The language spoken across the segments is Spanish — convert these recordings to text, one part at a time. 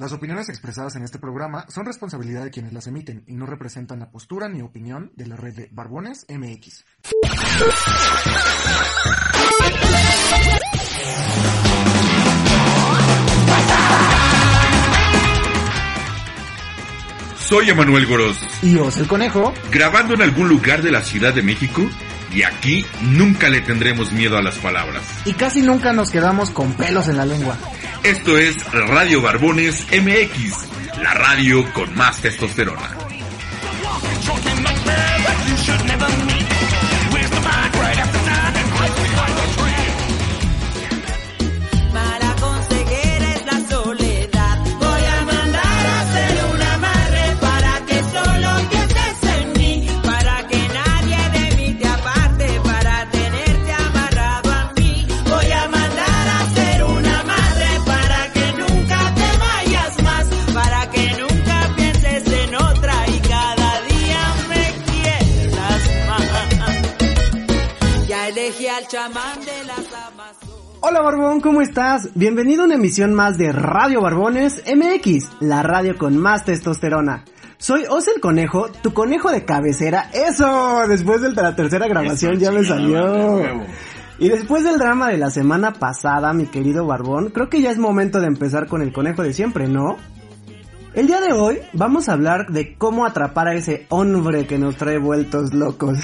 Las opiniones expresadas en este programa son responsabilidad de quienes las emiten y no representan la postura ni opinión de la red de Barbones MX. Soy Emanuel Goros, Y Os el Conejo, grabando en algún lugar de la Ciudad de México, y aquí nunca le tendremos miedo a las palabras. y casi nunca nos quedamos con pelos en la lengua. Esto es Radio Barbones MX, la radio con más testosterona. Al chamán de las Amazonas. Hola Barbón, ¿cómo estás? Bienvenido a una emisión más de Radio Barbones MX, la radio con más testosterona. Soy Os el Conejo, tu conejo de cabecera. ¡Eso! Después de la tercera grabación ya me salió. Y después del drama de la semana pasada, mi querido Barbón, creo que ya es momento de empezar con el conejo de siempre, ¿no? El día de hoy vamos a hablar de cómo atrapar a ese hombre que nos trae vueltos locos.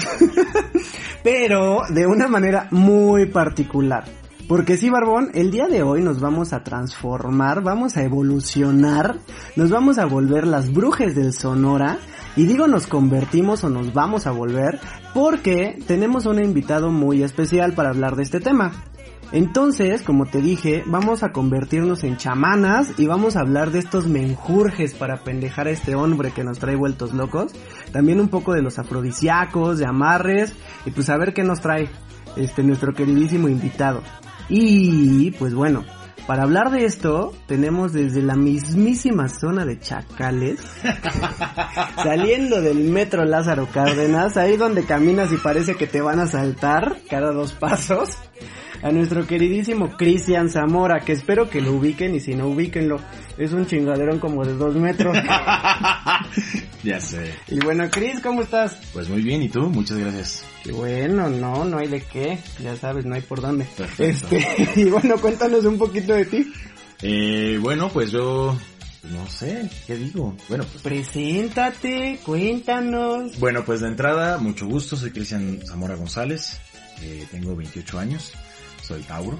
Pero de una manera muy particular. Porque sí, Barbón, el día de hoy nos vamos a transformar, vamos a evolucionar, nos vamos a volver las brujes del Sonora. Y digo nos convertimos o nos vamos a volver porque tenemos un invitado muy especial para hablar de este tema. Entonces, como te dije, vamos a convertirnos en chamanas y vamos a hablar de estos menjurjes para pendejar a este hombre que nos trae vueltos locos. También un poco de los afrodisíacos, de amarres y pues a ver qué nos trae este nuestro queridísimo invitado. Y pues bueno, para hablar de esto tenemos desde la mismísima zona de Chacales, saliendo del metro Lázaro Cárdenas, ahí donde caminas y parece que te van a saltar cada dos pasos a nuestro queridísimo Cristian Zamora, que espero que lo ubiquen y si no ubíquenlo, es un chingaderón como de dos metros. Ya sé. y bueno, Cris, ¿cómo estás? Pues muy bien, ¿y tú? Muchas gracias. Qué bueno, no, no hay de qué, ya sabes, no hay por dónde. Perfecto. Este, y bueno, cuéntanos un poquito de ti. Eh, bueno, pues yo... No sé, ¿qué digo? Bueno, pues, Preséntate, cuéntanos. bueno, pues de entrada, mucho gusto, soy Cristian Zamora González, eh, tengo 28 años, soy Tauro.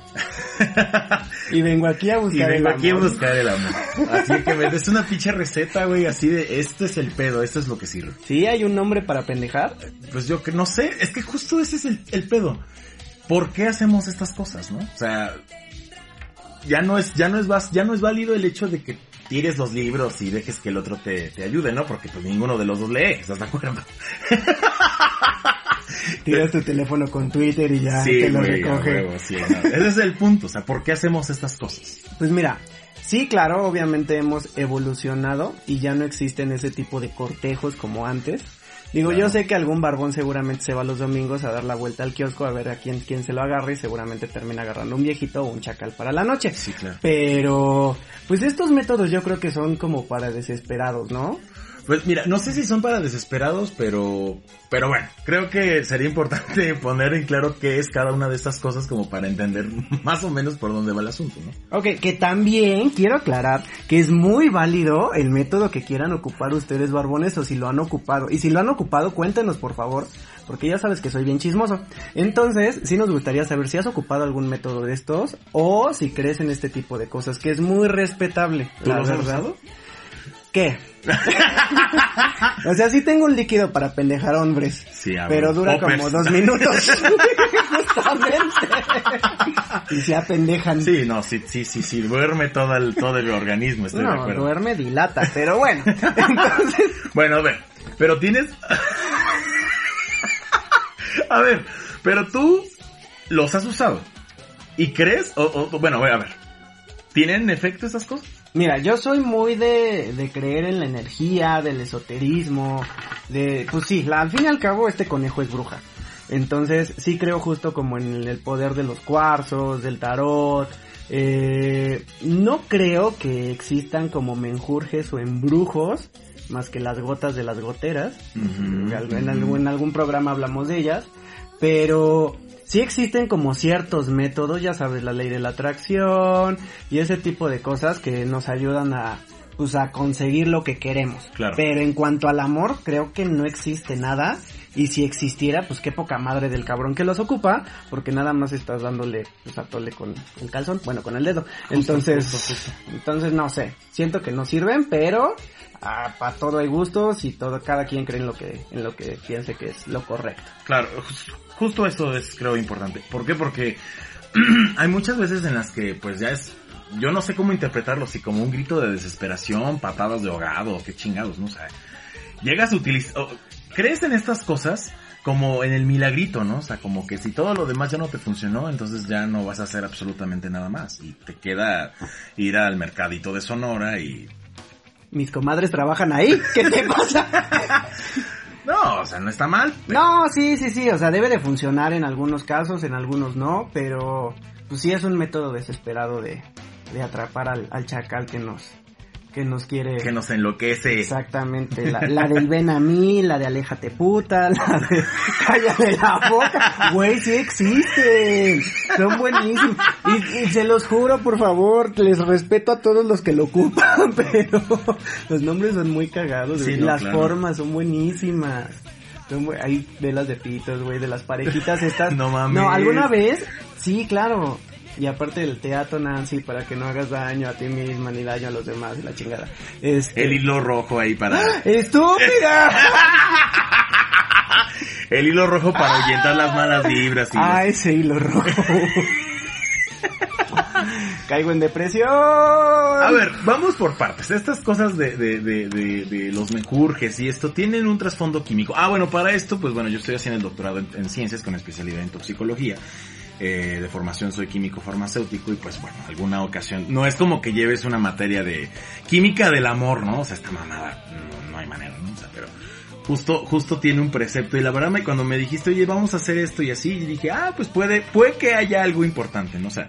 Y vengo aquí a Y buscar vengo el aquí a amor. buscar el amor. Así que me des una pinche receta, güey, así de, este es el pedo, esto es lo que sirve. ¿Sí hay un nombre para pendejar? Pues yo que no sé, es que justo ese es el, el pedo. ¿Por qué hacemos estas cosas, no? O sea, ya no es, ya no es, ya no es válido el hecho de que tires los libros y dejes que el otro te, te ayude, ¿no? Porque pues ninguno de los dos lee, ¿estás de acuerdo? Tiras tu teléfono con Twitter y ya sí, te lo güey, recoge. huevo, sí, no. Ese es el punto, o sea, ¿por qué hacemos estas cosas? Pues mira, sí, claro, obviamente hemos evolucionado y ya no existen ese tipo de cortejos como antes. Digo, yo sé que algún barbón seguramente se va los domingos a dar la vuelta al kiosco a ver a quién, quién se lo agarra y seguramente termina agarrando un viejito o un chacal para la noche. Sí, claro. Pero, pues estos métodos yo creo que son como para desesperados, ¿no? Pues mira, no sé si son para desesperados, pero, pero bueno, creo que sería importante poner en claro qué es cada una de estas cosas como para entender más o menos por dónde va el asunto, ¿no? Ok, que también quiero aclarar que es muy válido el método que quieran ocupar ustedes barbones o si lo han ocupado. Y si lo han ocupado, cuéntenos por favor, porque ya sabes que soy bien chismoso. Entonces, sí nos gustaría saber si has ocupado algún método de estos o si crees en este tipo de cosas, que es muy respetable. ¿Tú la has usado? ¿Qué? o sea, sí tengo un líquido para pendejar hombres. Sí, a Pero dura poppers. como dos minutos. Justamente. y se apendejan. Sí, no, sí, sí, sí, sí, duerme todo el, todo el organismo, estoy de No, acuerdo. duerme dilata, pero bueno. Entonces, Bueno, a ver, pero tienes... a ver, pero tú los has usado. ¿Y crees? O, o- bueno, a ver, ¿tienen efecto esas cosas? Mira, yo soy muy de, de creer en la energía, del esoterismo, de, pues sí, la- al fin y al cabo este conejo es bruja. Entonces sí creo justo como en el poder de los cuarzos, del tarot, Eh, no creo que existan como menjurjes o embrujos, más que las gotas de las goteras. Ujú. En algún, en algún programa hablamos de ellas, pero sí existen como ciertos métodos, ya sabes, la ley de la atracción y ese tipo de cosas que nos ayudan a pues a conseguir lo que queremos. Claro. Pero en cuanto al amor, creo que no existe nada. Y si existiera, pues qué poca madre del cabrón que los ocupa, porque nada más estás dándole, pues a tole con el calzón, bueno, con el dedo. entonces, entonces no sé, siento que no sirven, pero para todo hay gustos y todo, cada quien cree en lo que, en lo que piense que es lo correcto. Claro, justo eso es creo importante. ¿Por qué? Porque hay muchas veces en las que pues ya es, yo no sé cómo interpretarlo, si como un grito de desesperación, patadas de ahogado, qué chingados, ¿no? O sea, llegas a utilizar, crees en estas cosas como en el milagrito, ¿no? O sea, como que si todo lo demás ya no te funcionó, entonces ya no vas a hacer absolutamente nada más. Y te queda ir al mercadito de Sonora y... Mis comadres trabajan ahí, ¿qué te pasa? No, o sea, no está mal. No, sí, sí, sí, o sea, debe de funcionar en algunos casos, en algunos no, pero pues sí es un método desesperado de, de atrapar al, al chacal que nos, que nos quiere... Que nos enloquece. Exactamente, la, la del ven a mí, la de aléjate puta, la de cállate la boca, güey, sí existen, son buenísimos, y, y se los juro, por favor, les respeto a todos los que lo ocupan, pero los nombres son muy cagados, Sí, no, las claro. formas son buenísimas. Hay velas de pitos, güey, de las parejitas estas. No mames. No, alguna vez, sí, claro. Y aparte del teatro, Nancy, para que no hagas daño a ti misma ni daño a los demás y la chingada. Este... El hilo rojo ahí para... ¡Estúpida! El hilo rojo para ahuyentar las malas vibras. Y ah, ese hilo rojo. Caigo en depresión. A ver, vamos por partes. Estas cosas de, de, de, de, de los menjurjes y esto tienen un trasfondo químico. Ah, bueno, para esto, pues bueno, yo estoy haciendo el doctorado en, en ciencias con especialidad en toxicología. Eh, de formación soy químico farmacéutico y pues bueno, alguna ocasión, no es como que lleves una materia de química del amor, ¿no? O sea, esta mamada, no, hay manera, ¿no? O sea, pero justo, justo tiene un precepto y la verdad me, cuando me dijiste, oye, vamos a hacer esto y así, dije, ah, pues puede, puede que haya algo importante, ¿no? O sea,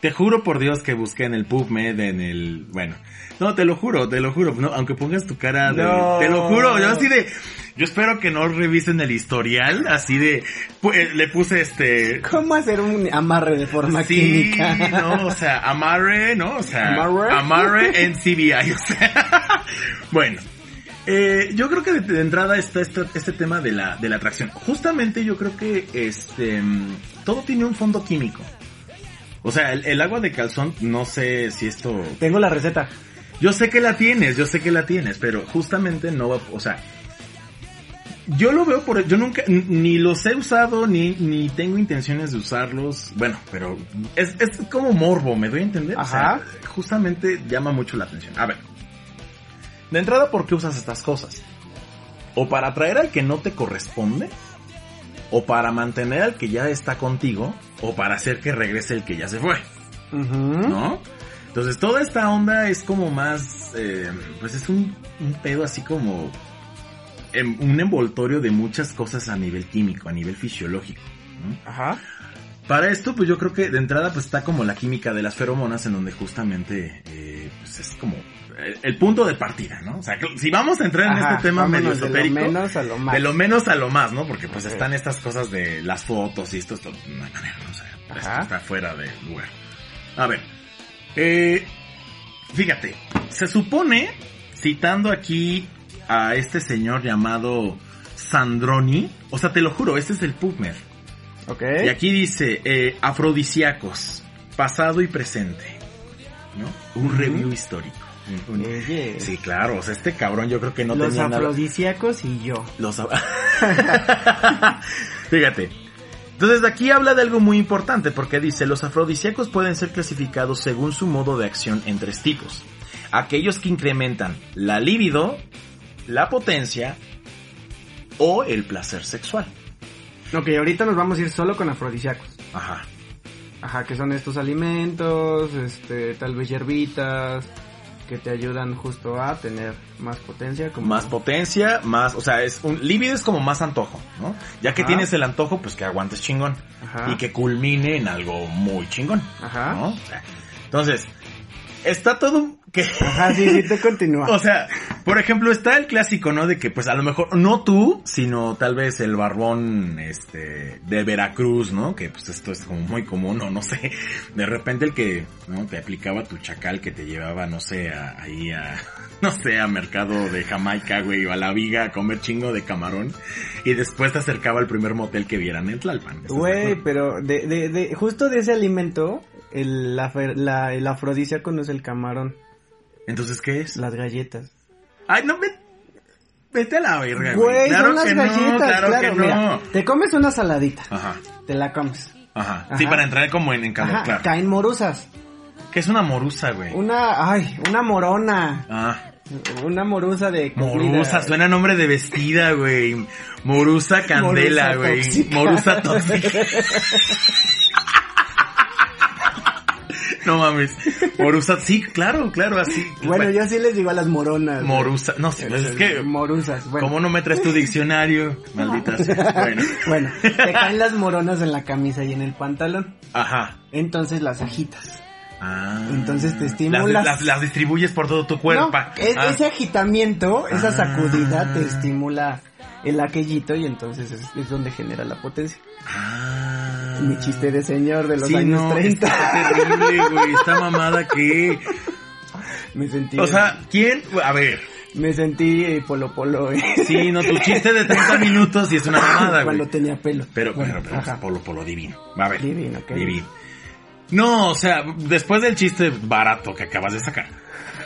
te juro por Dios que busqué en el PubMed, en el, bueno, no, te lo juro, te lo juro, no, aunque pongas tu cara de, No. te lo juro, yo así de, yo espero que no revisen el historial, así de, pu- eh, le puse este, ¿Cómo hacer un amarre de forma sí, química? no, o sea, amarre, ¿no? O sea, Amarre. amarre en CBI, o sea, bueno. Eh, yo creo que de, de entrada está este, este tema de la, de la atracción. Justamente yo creo que este mm, todo tiene un fondo químico. O sea, el, el agua de calzón, no sé si esto... Tengo la receta. Yo sé que la tienes, yo sé que la tienes, pero justamente no va, o sea, yo lo veo por, yo nunca, ni los he usado, ni, ni tengo intenciones de usarlos, bueno, pero es, es como morbo, ¿me doy a entender? O sea, Ajá. justamente llama mucho la atención. A ver, de entrada, ¿por qué usas estas cosas? O para atraer al que no te corresponde, o para mantener al que ya está contigo, o para hacer que regrese el que ya se fue. ¿no? Entonces toda esta onda es como más, eh, pues es un, un pedo así como em- un envoltorio de muchas cosas a nivel químico, a nivel fisiológico. ¿no? Ajá. Para esto, pues yo creo que de entrada pues está como la química de las feromonas en donde justamente eh, pues es como el, el punto de partida, ¿no? O sea, que si vamos a entrar en Ajá, este tema medio vámonos de lo esotérico, menos a lo más. de lo menos a lo más, ¿no? Porque pues están estas cosas de las fotos y esto, esto no hay manera, ¿no? O sea, esto está fuera de lugar. A ver, eh, fíjate, se supone, citando aquí a este señor llamado Sandroni, o sea, te lo juro, este es el PubMed. Ok. Y aquí dice, eh, afrodisíacos, pasado y presente. ¿No? Un review histórico. Oye. Sí, claro, o sea, este cabrón yo creo que no los tenía nada. afrodisíacos y yo. Los Fíjate. Entonces aquí habla de algo muy importante porque dice, los afrodisíacos pueden ser clasificados según su modo de acción en tres tipos. Aquellos que incrementan la libido, la potencia o el placer sexual. Ok, ahorita nos vamos a ir solo con afrodisíacos. Ajá. Ajá, que son estos alimentos, este, tal vez hierbitas, que te ayudan justo a tener más potencia. Como... Más potencia, más, o sea, es un libido es como más antojo, ¿no? Ya que Ajá. tienes el antojo, pues que aguantes chingón Ajá. y que culmine en algo muy chingón. Ajá. ¿no? O sea, Entonces, está todo que... Ajá, sí, sí, te continúa. O sea, por ejemplo, está el clásico, ¿no? De que pues a lo mejor, no tú, sino tal vez el barbón, este, de Veracruz, ¿no? Que pues esto es como muy común, o no sé. De repente el que, ¿no? Te aplicaba tu chacal que te llevaba, no sé, a- ahí a, no sé, a mercado de Jamaica, güey, o a la viga a comer chingo de camarón. Y después te acercaba al primer motel que vieran en Tlalpan. ¿Estás de Güey, pero de, de, de, justo de ese alimento, el, la, la- el afrodisíaco no es el camarón, Entonces, ¿qué es? las galletas. Ay, no, ve- vete a la verga, güey. Claro son las que galletas, no, claro, claro. que no. Mira, te comes una saladita, Ajá. te la comes. Ajá. Ajá. Sí, para entrar como en, en calor, Ajá, claro. caen morusas. ¿Qué es una morusa, güey? Una, ay, una morona. Ah, Una morusa de comida. morusa, suena nombre de vestida, güey. Morusa candela, güey. Morusa tóxica. no mames. Morusa, sí, claro, claro, así. Bueno, yo sí les digo a las moronas. güey. Morusa, no sé, pues es que... Morusas, bueno. ¿Cómo no me traes tu diccionario? Maldita sea. Bueno. Bueno, te caen las moronas en la camisa y en el pantalón. Ajá. Entonces las agitas. Ah. Entonces te estimulas. Las, las- las distribuyes por todo tu cuerpo. No, es- Ah. Ese agitamiento, esa Ah. sacudida te estimula el aquellito y entonces es, es donde genera la potencia. Ah. Mi chiste de señor de los Sí, años no, 30. Está terrible, güey. Esta mamada que. Me sentí. O sea, ¿quién? A ver. me sentí eh, polo polo. eh. Sí, no, tu chiste de 30 minutos y es una mamada, Cuando güey. tenía pelo. Pero, Bueno, pero, pero, ajá. polo, polo divino. A ver. Divino, ok. Divino. No, o sea, después del chiste barato que acabas de sacar.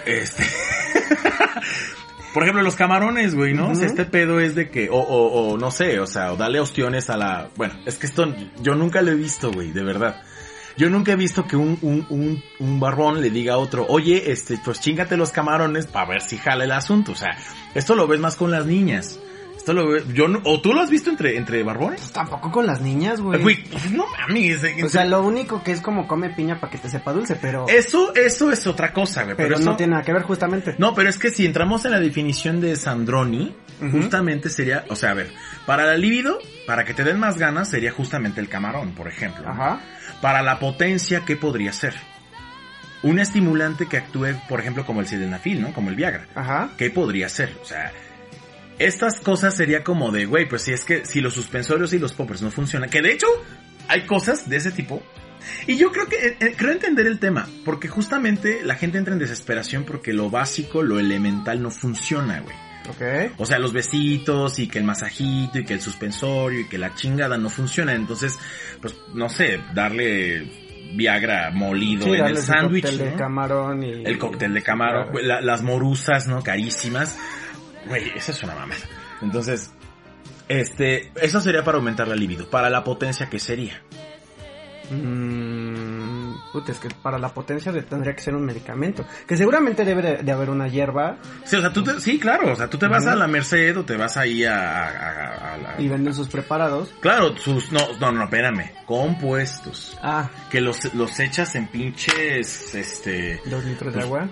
Este. Por ejemplo, los camarones, güey, ¿no? O sea, Ujú. este pedo es de que, o, o, o no sé, o sea, o darle ostiones a la... Bueno, es que esto yo nunca lo he visto, güey, de verdad. Yo nunca he visto que un, un, un, un barbón le diga a otro, oye, este, pues chingate los camarones para ver si jala el asunto. O sea, esto lo ves más con las niñas. Esto lo yo no, o tú lo has visto entre, entre barbones. Tampoco con las niñas, güey. Güey, pues no mames. eh, O sea, lo único que es como come piña para que te sepa dulce, pero, eso, eso es otra cosa, güey. pero Pero, eso- no tiene nada que ver justamente. No, pero es que si entramos en la definición de Sandroni, justamente sería, o sea, a ver, para la libido, para que te den más ganas, sería justamente el camarón, por ejemplo. Ajá. Para la potencia, ¿qué podría ser? Un estimulante que actúe, por ejemplo, como el sildenafil, ¿no? Como el Viagra. Ajá. ¿Qué podría ser? O sea, estas cosas sería como de, güey, pues si es que si los suspensorios y los poppers no funcionan, que de hecho hay cosas de ese tipo. Y yo creo que, eh, eh, creo entender el tema, porque justamente la gente entra en desesperación porque lo básico, lo elemental no funciona, güey. O sea, los besitos y que el masajito y que el suspensorio y que la chingada no funciona. Entonces, pues, no sé, darle Viagra molido Sí, en el sándwich. cóctel de camarón y... El cóctel de camarón, Claro. la- las morusas, ¿no? Carísimas. Güey, esa es una mamada. Entonces, este, eso sería para aumentar la libido. Para la potencia, ¿qué sería? Mm, puta, es que para la potencia tendría que ser un medicamento. Que seguramente debe de, de haber una hierba Sí, o sea, tú te, sí, claro, o sea, tú te vas a la Merced o te vas ahí a, a- a- a la... y venden sus preparados. Claro, sus, no, no, no, espérame, compuestos. Ah, Que los, los echas en pinches, este, dos litros de Pues, agua.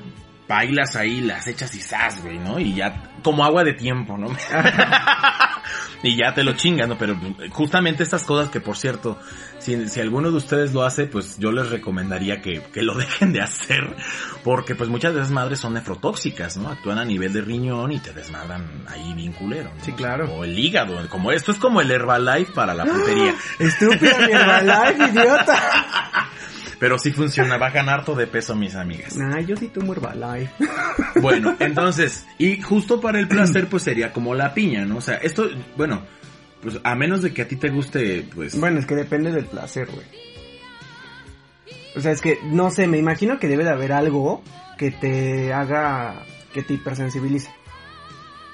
Bailas ahí, las echas y zas, güey, ¿no? Y ya, como agua de tiempo, ¿no? y ya te lo chingas, ¿no? Pero justamente estas cosas que, por cierto, si, si alguno de ustedes lo hace, pues yo les recomendaría que, que lo dejen de hacer, porque pues muchas de esas madres son nefrotóxicas, ¿no? Actúan a nivel de riñón y te desmadran ahí bien culero, ¿no? Sí, claro. O el hígado, como esto es como el Herbalife para la putería. Estúpida mi Herbalife, idiota. Pero sí funciona, bajan harto de peso mis amigas. Nah, yo sí tomo Herbalife. Bueno, entonces, y justo para el placer, pues sería como la piña, ¿no? O sea, esto, bueno, pues a menos de que a ti te guste, pues. Bueno, es que depende del placer, güey. O sea, es que, no sé, me imagino que debe de haber algo que te haga, que te hipersensibilice.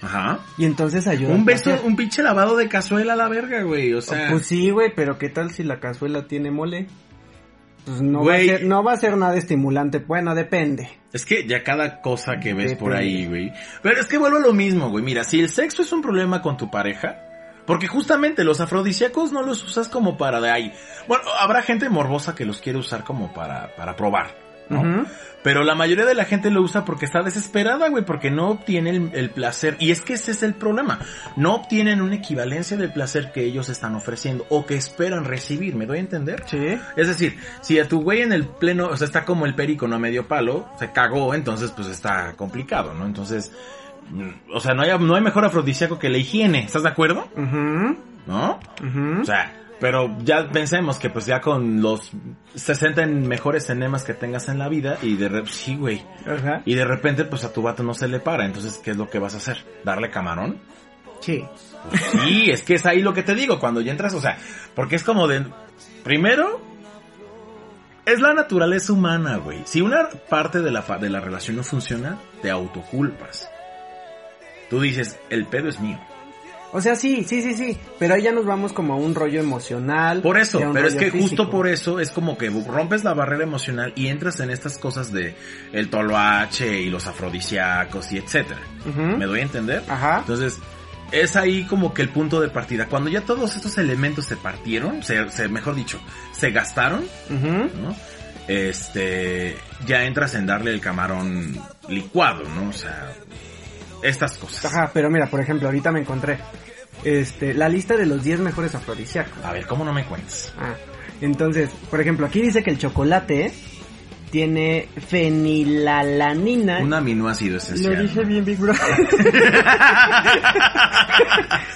Ajá. Y entonces ayuda. Un beso, un pinche lavado de cazuela a la verga, güey. O sea, Pues sí, güey, pero ¿qué tal si la cazuela tiene mole? Pues no, va a ser, no va a ser nada estimulante. Bueno, depende. es que ya cada cosa que ves por ahí, güey. Pero es que vuelvo a lo mismo, güey. Mira, si el sexo es un problema con tu pareja, porque justamente los afrodisíacos no los usas como para de ahí. Bueno, habrá gente morbosa que los quiere usar como para, para probar. Pero la mayoría de la gente lo usa porque está desesperada, güey, porque no obtiene el, el placer. Y es que ese es el problema. No obtienen una equivalencia del placer que ellos están ofreciendo o que esperan recibir. ¿Me doy a entender? Sí. Es decir, si a tu güey en el pleno, o sea, está como el perico, no a medio palo, se cagó, entonces pues está complicado, ¿no? Entonces, mm, o sea, no hay, no hay mejor afrodisíaco que la higiene, ¿estás de acuerdo? Ujú, ¿No? ujú. O sea, pero ya pensemos que pues ya con los 60 en- mejores enemas que tengas en la vida y de repente, sí, güey. Ajá. Y de repente pues a tu vato no se le para, entonces ¿qué es lo que vas a hacer? ¿Darle camarón? Sí. Pues sí, es que es ahí lo que te digo, cuando ya entras, o sea, porque es como de, primero, es la naturaleza humana, güey. Si una parte de la, fa- de la relación no funciona, te autoculpas. Tú dices, el pedo es mío. O sea, sí, sí, sí, sí. Pero ahí ya nos vamos como a un rollo emocional. Por eso, pero es que justo por eso es como que rompes la barrera emocional y entras en estas cosas de el toloache y los afrodisíacos y etcétera. ¿Me doy a entender? Ajá. Entonces, es ahí como que el punto de partida. Cuando ya todos estos elementos se partieron, se, se- mejor dicho, se gastaron. ¿no? Este, ya entras en darle el camarón licuado, ¿no? O sea, estas cosas. Ajá, pero mira, por ejemplo, ahorita me encontré este la lista de los 10 mejores afrodisíacos. A ver, ¿cómo no me cuentas? Ah, entonces, por ejemplo, aquí dice que el chocolate tiene fenilalanina. Un aminoácido Lo esencial. dije bien, Big Bro.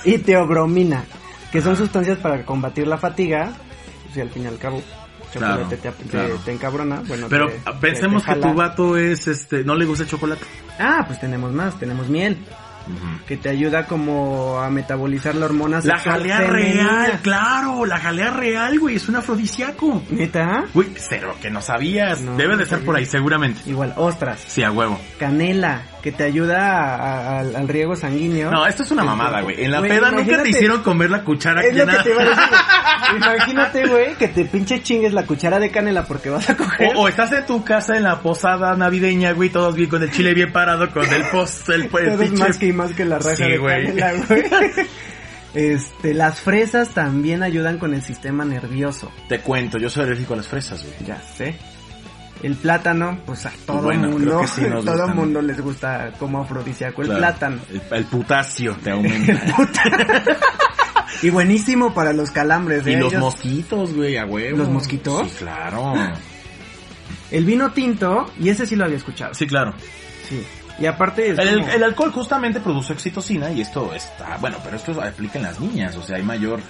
y teobromina, que son sustancias para combatir la fatiga. Si al fin y al cabo, Claro, chocolate te, te- claro. te encabrona. Bueno, Pero te- pensemos que tu vato es, este, no le gusta el chocolate. Ah, pues tenemos más, tenemos miel, que te ayuda como a metabolizar la hormona La jalea femenina. real, claro, la jalea real, güey, es un afrodisíaco. ¿Neta? Güey, cero, que no sabías. No, Debe no de estar por ahí, seguramente. Igual, ostras, Sí, a huevo. canela, que te ayuda a- a- al, al riego sanguíneo. No, esto es una mamada, güey. En la Güey, peda nunca te hicieron comer la cuchara Es lo que te iba a decir. güey. Imagínate, güey, que te pinche chingues la cuchara de canela porque vas a coger. O, o estás en tu casa en la posada navideña, güey, todos bien con el chile bien parado, con el post, el, el Todos pinche- más que y más que la raja Sí, de güey. canela, güey. Este, las fresas también ayudan con el sistema nervioso. Te cuento, yo soy alérgico a las fresas, güey. Ya sé. El plátano, pues a todo Bueno, mundo, sí todo gustan. mundo les gusta como afrodisíaco el Claro. plátano. El, el potasio te aumenta. Y buenísimo para los calambres y los ellos. mosquitos, güey, a huevo. ¿Los mosquitos? Sí, claro. El vino tinto, y ese sí lo había escuchado. Sí, claro. Sí. Y aparte es El, como- el alcohol justamente produce oxitocina y esto está, bueno, pero esto aplica en las niñas, o sea, hay mayor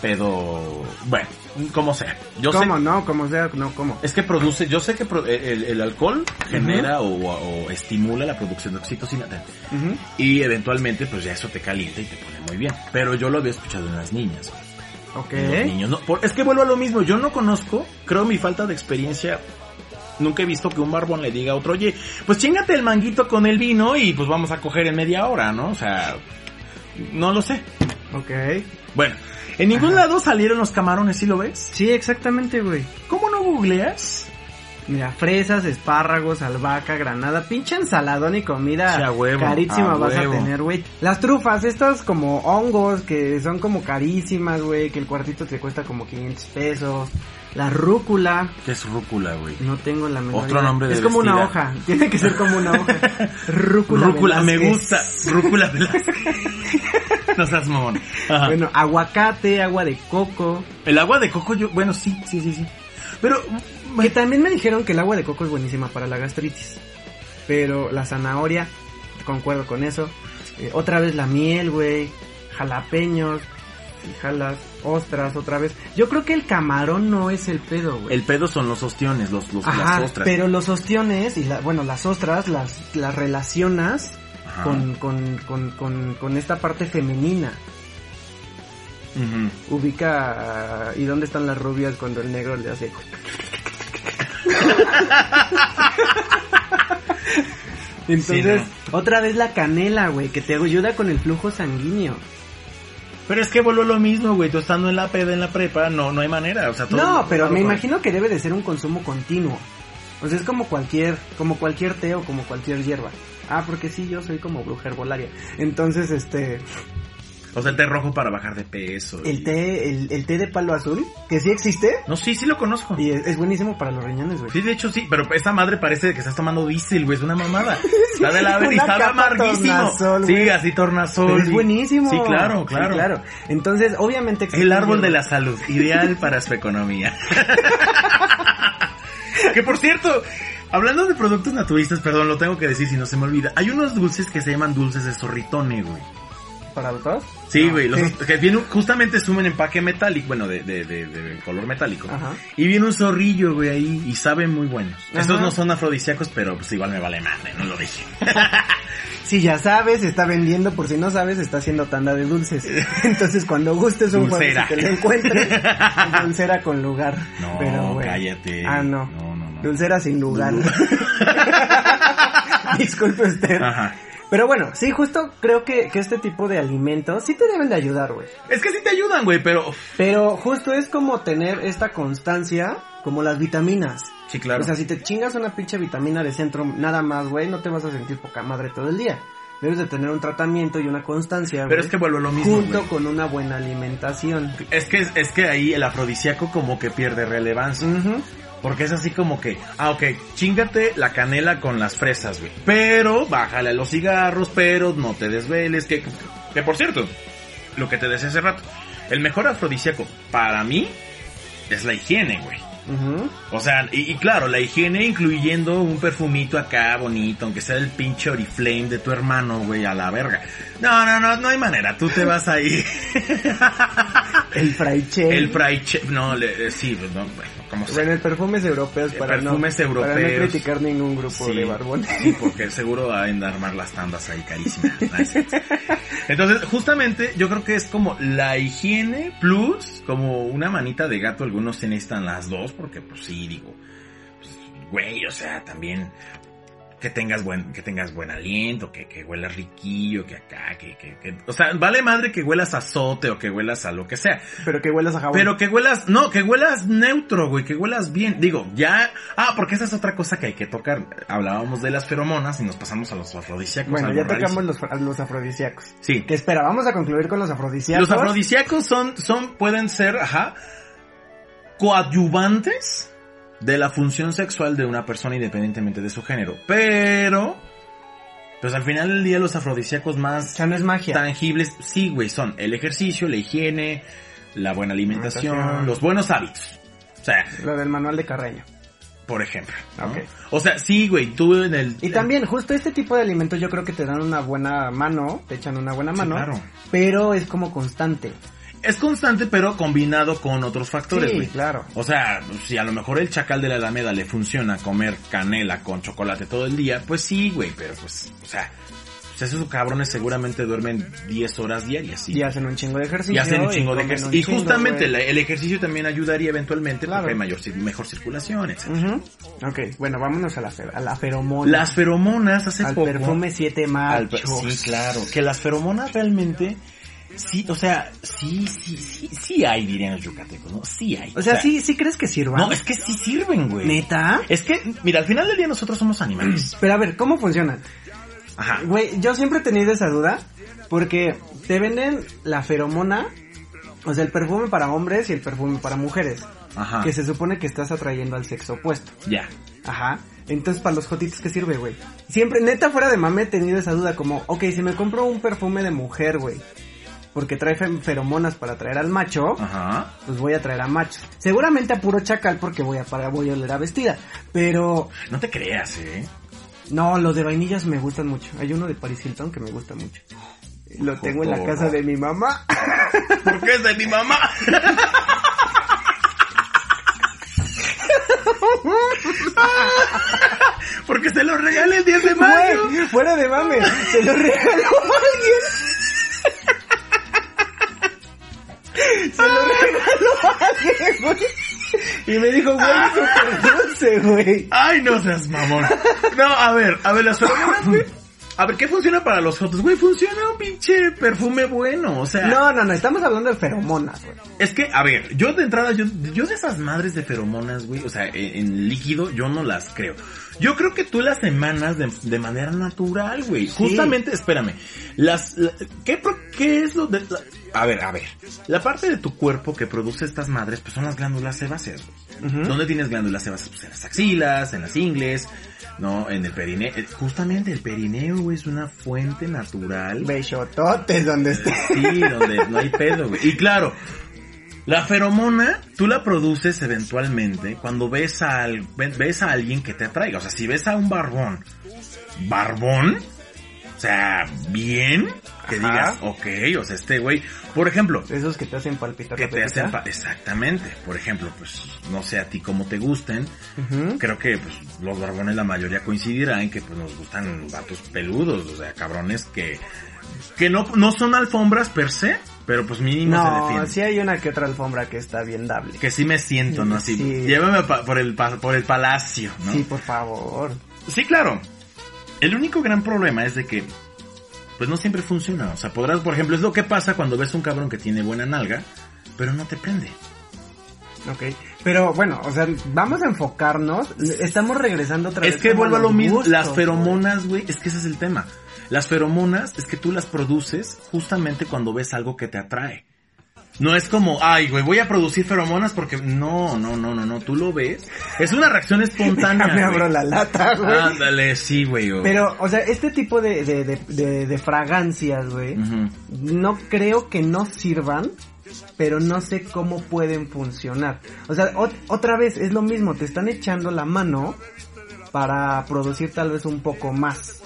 pedo, bueno, como sea. Yo ¿Cómo sé, no? ¿Cómo sea? No, ¿cómo? es que produce, yo sé que pro- el, el alcohol genera o, o estimula la producción de oxitocina y eventualmente pues ya eso te calienta y te pone muy bien. Pero yo lo había escuchado en las niñas. Ok. Los niños, no, por- es que vuelvo a lo mismo, yo no conozco, creo mi falta de experiencia Nunca he visto que un barbón le diga a otro, oye, pues chingate el manguito con el vino y pues vamos a coger en media hora, ¿no? O sea, no lo sé. Ok. Bueno, en ningún lado salieron los camarones, ¿sí lo ves? Sí, exactamente, güey. ¿Cómo no googleas? Mira, fresas, espárragos, albahaca, granada, pinche ensaladón y comida Sí, a huevo, carísima a vas huevo. a tener, güey. Las trufas, estas como hongos que son como carísimas, güey, que el cuartito te cuesta como 500 pesos. La rúcula, ¿Qué es rúcula, güey? no tengo la menor Otro idea. nombre de Es como una hoja, tiene que ser como una hoja. Rúcula. Rúcula, me gusta. Rúcula Velázquez. no seas mamón. Ajá. Bueno, aguacate, agua de coco. El agua de coco, yo, bueno, sí, sí, sí, sí. Pero, Que también me dijeron que el agua de coco es buenísima para la gastritis. Pero la zanahoria, concuerdo con eso. Eh, otra vez la miel, güey. Jalapeños. Jalas, ostras, otra vez. Yo creo que el camarón no es el pedo, güey. el pedo son los ostiones, los, los, Ajá, las ostras. pero los ostiones y la, bueno, las ostras las, las relacionas. Con, con, con, con, con esta parte femenina. Ubica y dónde están las rubias cuando el negro le hace. Entonces, Sí, otra vez la canela, güey, que te ayuda con el flujo sanguíneo. Pero es que a lo mismo, güey. Tú estando en la peda, en la prepa, no, no hay manera. O sea, todo- No, pero todo me con- imagino que debe de ser un consumo continuo. O sea, es como cualquier, como cualquier té o como cualquier hierba. Ah, porque sí, yo soy como bruja herbolaria. Entonces, este, O sea, el té rojo para bajar de peso. El y- té, el, el té de palo azul, que sí existe, No, sí, sí lo conozco. y es, es buenísimo para los riñones, güey. Sí, de hecho sí, pero esa madre parece que estás tomando diésel, güey, es una mamada. Está de la y capa amarguísimo. tornasol, Sí, así tornasol. Es buenísimo. Sí, claro, Sí, claro. claro. Entonces, obviamente existe El árbol de la salud, ideal para su economía. que por cierto, hablando de productos naturistas, perdón, lo tengo que decir si no se me olvida. Hay unos dulces que se llaman dulces de zorritone, güey. ¿Para todos? Sí, No, güey, sí. que vienen justamente es un empaque metálico, bueno, de, de, de, de color metálico. Ajá. Y viene un zorrillo, güey, ahí, y saben muy buenos. Ajá. Estos no son afrodisíacos, pero pues igual me vale madre, no lo dije. Si ya sabes, está vendiendo, por si no sabes, está haciendo tanda de dulces. Entonces, cuando gustes un jueves y te lo encuentres, es dulcera con lugar. No, Pero, güey. cállate. Ah, no. No, no, no. Dulcera sin lugar. Disculpe usted. Ajá. Pero bueno, sí, justo creo que, que este tipo de alimentos sí te deben de ayudar, güey. Es que sí te ayudan, güey, pero... Pero justo es como tener esta constancia, como las vitaminas. Sí, claro. O sea, si te chingas una pinche vitamina de centro nada más, güey, no te vas a sentir poca madre todo el día. Debes de tener un tratamiento y una constancia, pero es que vuelvo a lo mismo, junto con una buena alimentación. Es que, es que ahí el afrodisíaco como que pierde relevancia. Ujú. Porque es así como que, ah, ok, chingate la canela con las fresas, güey. Pero bájale a los cigarros, pero no te desveles. Que, que por cierto, lo que te decía hace rato, el mejor afrodisíaco para mí es la higiene, güey. Ujú. O sea, y, y claro, la higiene incluyendo un perfumito acá bonito, aunque sea el pinche Oriflame de tu hermano, güey, a la verga. No, no, no, no hay manera, tú te vas ahí. El fraiche. el Chef, no, le, eh, sí, no, bueno, como. Bueno, perfumes europeos para, Perfumes no, para no europeos. criticar ningún grupo Sí, de barbones. sí, porque seguro van de armar las tandas ahí carísimas. Entonces, justamente, yo creo que es como la higiene plus, como una manita de gato, algunos se necesitan las dos, porque pues sí, digo, pues, güey, o sea, también que tengas buen, que tengas buen aliento, que, que huelas riquillo, que acá, que, que, que, o sea, vale madre que huelas a azote o que huelas a lo que sea, Pero que huelas a jabón. pero que huelas, no, que huelas neutro, güey, que huelas bien. Digo, ya, ah, porque esa es otra cosa que hay que tocar. Hablábamos de las feromonas y nos pasamos a los afrodisíacos. bueno, ya tocamos los, los afrodisíacos. Sí. Que espera, vamos a concluir con los afrodisíacos. Los afrodisíacos son, son, pueden ser, ajá, coadyuvantes de la función sexual de una persona independientemente de su género. Pero, pues al final del día los afrodisíacos O más sea, no es magia. tangibles, sí, güey, son el ejercicio, la higiene, la buena alimentación, Alimentación. los buenos hábitos. O sea, Lo del manual de Carreño. por ejemplo. ¿no? Ok. O sea, sí, güey, tú en el... Y también, justo este tipo de alimentos yo creo que te dan una buena mano, te echan una buena Sí, mano, claro. pero es como constante. Es constante, pero combinado con otros factores, Sí, güey. claro. O sea, si a lo mejor el chacal de la Alameda le funciona comer canela con chocolate todo el día, pues sí, güey, pero pues, o sea, pues esos cabrones seguramente duermen 10 horas diarias, sí. Y hacen un chingo de ejercicio. Y hacen un chingo de ejercicio. Y justamente el ejercicio también ayudaría eventualmente Claro. porque hay mayor, mejor circulación, etc. Ujú. Ok, bueno, vámonos a la, a la feromona. Las feromonas hace Al poco... perfume siete Al machos. per- sí, claro. Que las feromonas realmente, sí, o sea, sí, sí, sí, sí hay, dirían los yucatecos, ¿no? Sí hay. O sea, ¿sí, ¿sí crees que sirva? No, es que sí sirven, güey. ¿Neta? Es que, mira, al final del día nosotros somos animales. Pero a ver, ¿cómo funcionan? Ajá. Güey, yo siempre he tenido esa duda porque te venden la feromona, o sea, el perfume para hombres y el perfume para mujeres, Ajá. que se supone que estás atrayendo al sexo opuesto. Ya. Ajá. Entonces, para los jotitos, ¿qué sirve, güey? Siempre, neta, fuera de mame, he tenido esa duda como, ok, si me compro un perfume de mujer, güey, porque trae fe- feromonas para atraer al macho, Ajá. pues voy a traer a machos. Seguramente a puro chacal porque voy a, para, voy a oler a vestida. Pero, No te creas, eh. no, los de vainillas me gustan mucho. Hay uno de Paris Hilton que me gusta mucho. Lo tengo en la casa de mi mamá. Porque es de mi mamá. Porque se lo regalé el 10 de mayo. Güey, fuera de mame, se lo regaló alguien. Y me dijo, güey, súper dulce, güey. Ay, no seas mamón. No, a ver, a ver, las feromonas, güey. A ver, ¿qué funciona para los jotos? Güey, funciona un pinche perfume bueno, o sea... No, no, no, estamos hablando de feromonas, güey. Es que, a ver, yo de entrada, yo, yo de esas madres de feromonas, güey, o sea, en, en líquido, yo no las creo. Yo creo que tú las emanas de, de manera natural, güey. Justamente, espérame, las, la- ¿qué, pro- ¿qué es lo de... la- A ver, a ver. La parte de tu cuerpo que produce estas madres, pues son las glándulas sebáceas. güey. ¿Dónde tienes glándulas sebáceas? Pues en las axilas, en las ingles, ¿no? En el perineo. Eh, Justamente el perineo, güey, es una fuente natural. Bechototes donde esté. Sí, donde no hay pedo, güey. Y claro, la feromona, tú la produces eventualmente cuando ves a, ves a alguien que te atraiga. O sea, si ves a un barbón, barbón, o sea, bien, que Ajá. digas, ok, o sea, este güey, por ejemplo, Esos que te hacen palpitar. que te hacen, pa- exactamente, por ejemplo, pues, no sé a ti cómo te gusten, creo que pues, los barbones la mayoría coincidirá en que pues nos gustan vatos peludos, o sea, cabrones que que no no son alfombras per se, pero pues mínimo se No, defienden. sí hay una que otra alfombra que está bien dable. Que sí me siento, ¿no? Así, Sí. llévame pa- por el pa- por el palacio, ¿no? Sí, por favor. Sí, claro. El único gran problema es de que pues no siempre funciona, o sea, podrás, por ejemplo, es lo que pasa cuando ves un cabrón que tiene buena nalga, pero no te prende. Ok. Pero bueno, o sea, vamos a enfocarnos. Estamos regresando otra vez. Es que vuelvo a lo mismo, las feromonas, güey, es que ese es el tema. Las feromonas es que tú las produces justamente cuando ves algo que te atrae. No es como, ay, güey, voy a producir feromonas porque no, no, no, no, no, tú lo ves. Es una reacción espontánea. Me abro güey. la lata, güey. Ándale, sí, güey. o- Pero, o sea, este tipo de, de, de, de, de fragancias, güey, no creo que no sirvan, pero no sé cómo pueden funcionar. O sea, ot- otra vez es lo mismo, te están echando la mano para producir tal vez un poco más.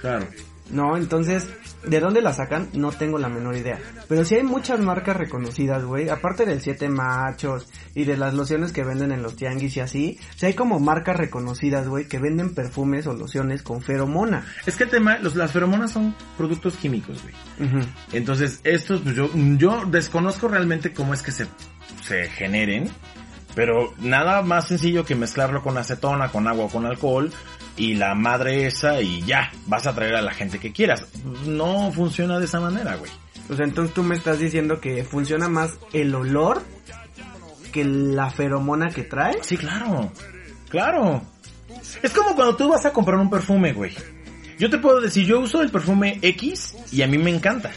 Claro. ¿no? Entonces, ¿de dónde la sacan? No tengo la menor idea. Pero sí hay muchas marcas reconocidas, güey. Aparte del Siete Machos y de las lociones que venden en los tianguis y así. Sí hay como marcas reconocidas, güey, que venden perfumes o lociones con feromona. Es que el tema, los, las feromonas son productos químicos, güey. Entonces, estos, pues yo, yo desconozco realmente cómo es que se, se generen, pero nada más sencillo que mezclarlo con acetona, con agua o con alcohol, y la madre esa, y ya, vas a traer a la gente que quieras. No funciona de esa manera, güey. O sea, entonces tú me estás diciendo que funciona más el olor que la feromona que trae. Sí, claro, claro. Es como cuando tú vas a comprar un perfume, güey. Yo te puedo decir, yo uso el perfume X y a mí me encanta.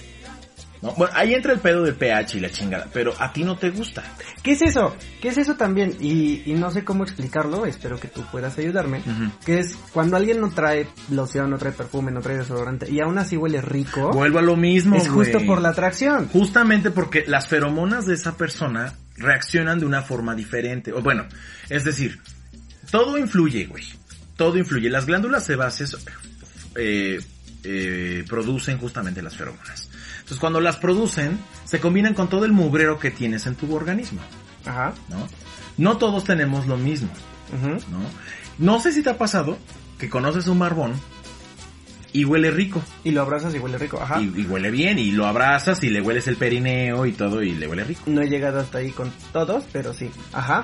¿No? Bueno, ahí entra el pedo del pH y la chingada, pero a ti no te gusta. ¿Qué es eso? ¿Qué es eso también? Y, y no sé cómo explicarlo, espero que tú puedas ayudarme. Ujú. Que es cuando alguien no trae loción, no trae perfume, no trae desodorante y aún así huele rico, Vuelvo a lo mismo, es justo por la atracción. Justamente porque las feromonas de esa persona reaccionan de una forma diferente. O bueno, es decir, todo influye, güey. Todo influye. Las glándulas sebáceas eh, eh, producen justamente las feromonas. Entonces cuando las producen, se combinan con todo el mugrero que tienes en tu organismo, Ajá. ¿no? No todos tenemos lo mismo, ujú. ¿no? No sé si te ha pasado que conoces un barbón y huele rico. Y lo abrazas y huele rico. Ajá. Y, y huele bien, y lo abrazas y le hueles el perineo y todo y le huele rico. No he llegado hasta ahí con todos, pero sí. Ajá.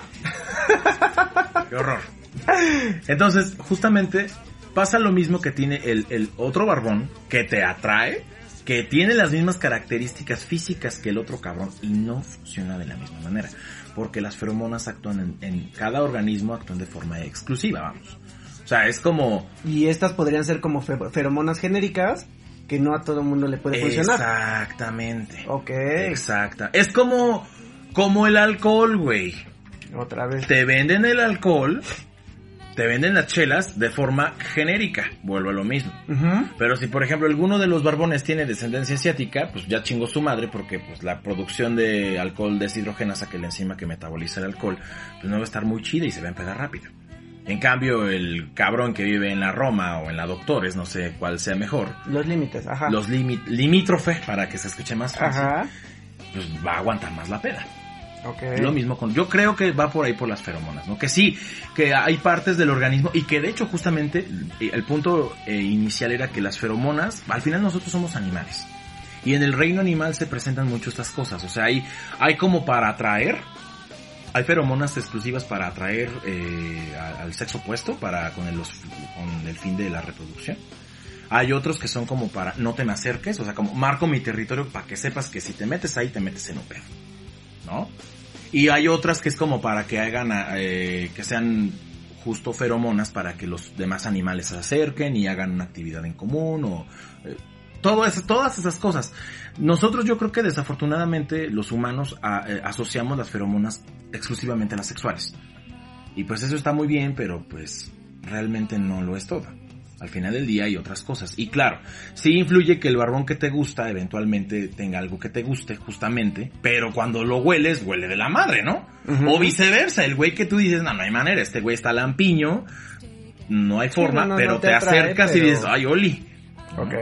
Qué horror. Entonces, justamente pasa lo mismo que tiene el, el otro barbón que te atrae, que tiene las mismas características físicas que el otro cabrón y no funciona de la misma manera. Porque las feromonas actúan en, en cada organismo, actúan de forma exclusiva, vamos. O sea, es como... Y estas podrían ser como fe- feromonas genéricas que no a todo mundo le puede funcionar. Exactamente. Ok. Exacta. Es como, como el alcohol, güey. Otra vez. te venden el alcohol, te venden las chelas de forma genérica, vuelvo a lo mismo. Pero si por ejemplo alguno de los barbones tiene descendencia asiática, pues ya chingó su madre porque pues la producción de alcohol deshidrogenasa, que es la enzima que metaboliza el alcohol, pues no va a estar muy chida y se va a empezar rápido. En cambio, el cabrón que vive en la Roma o en la Doctores, no sé cuál sea mejor, Los límites, ajá. los limi- limítrofe, para que se escuche más fácil, Ajá. pues va a aguantar más la peda. Lo mismo con, yo creo que va por ahí por las feromonas, ¿no? Que sí, que hay partes del organismo y que de hecho justamente eh, el punto eh, inicial era que las feromonas, al final nosotros somos animales. Y en el reino animal se presentan mucho estas cosas, o sea, hay, hay como para atraer, hay feromonas exclusivas para atraer eh, al sexo opuesto, para con el, con el fin de la reproducción. Hay otros que son como para no te me acerques, o sea, como marco mi territorio para que sepas que si te metes ahí te metes en un pedo. Y hay otras que es como para que hagan, eh, que sean justo feromonas para que los demás animales se acerquen y hagan una actividad en común o... eh, todas esas cosas. Nosotros yo creo que desafortunadamente los humanos a- eh, asociamos las feromonas exclusivamente a las sexuales. Y pues eso está muy bien, pero pues realmente no lo es todo. Al final del día hay otras cosas. Y claro, sí influye que el barbón que te gusta eventualmente tenga algo que te guste, justamente. Pero cuando lo hueles, huele de la madre, ¿no? O viceversa, el güey que tú dices, no, no hay manera, este güey está lampiño, no hay forma, no, no, pero no te, te atrae, acercas y dices, ay, Oli. Ok.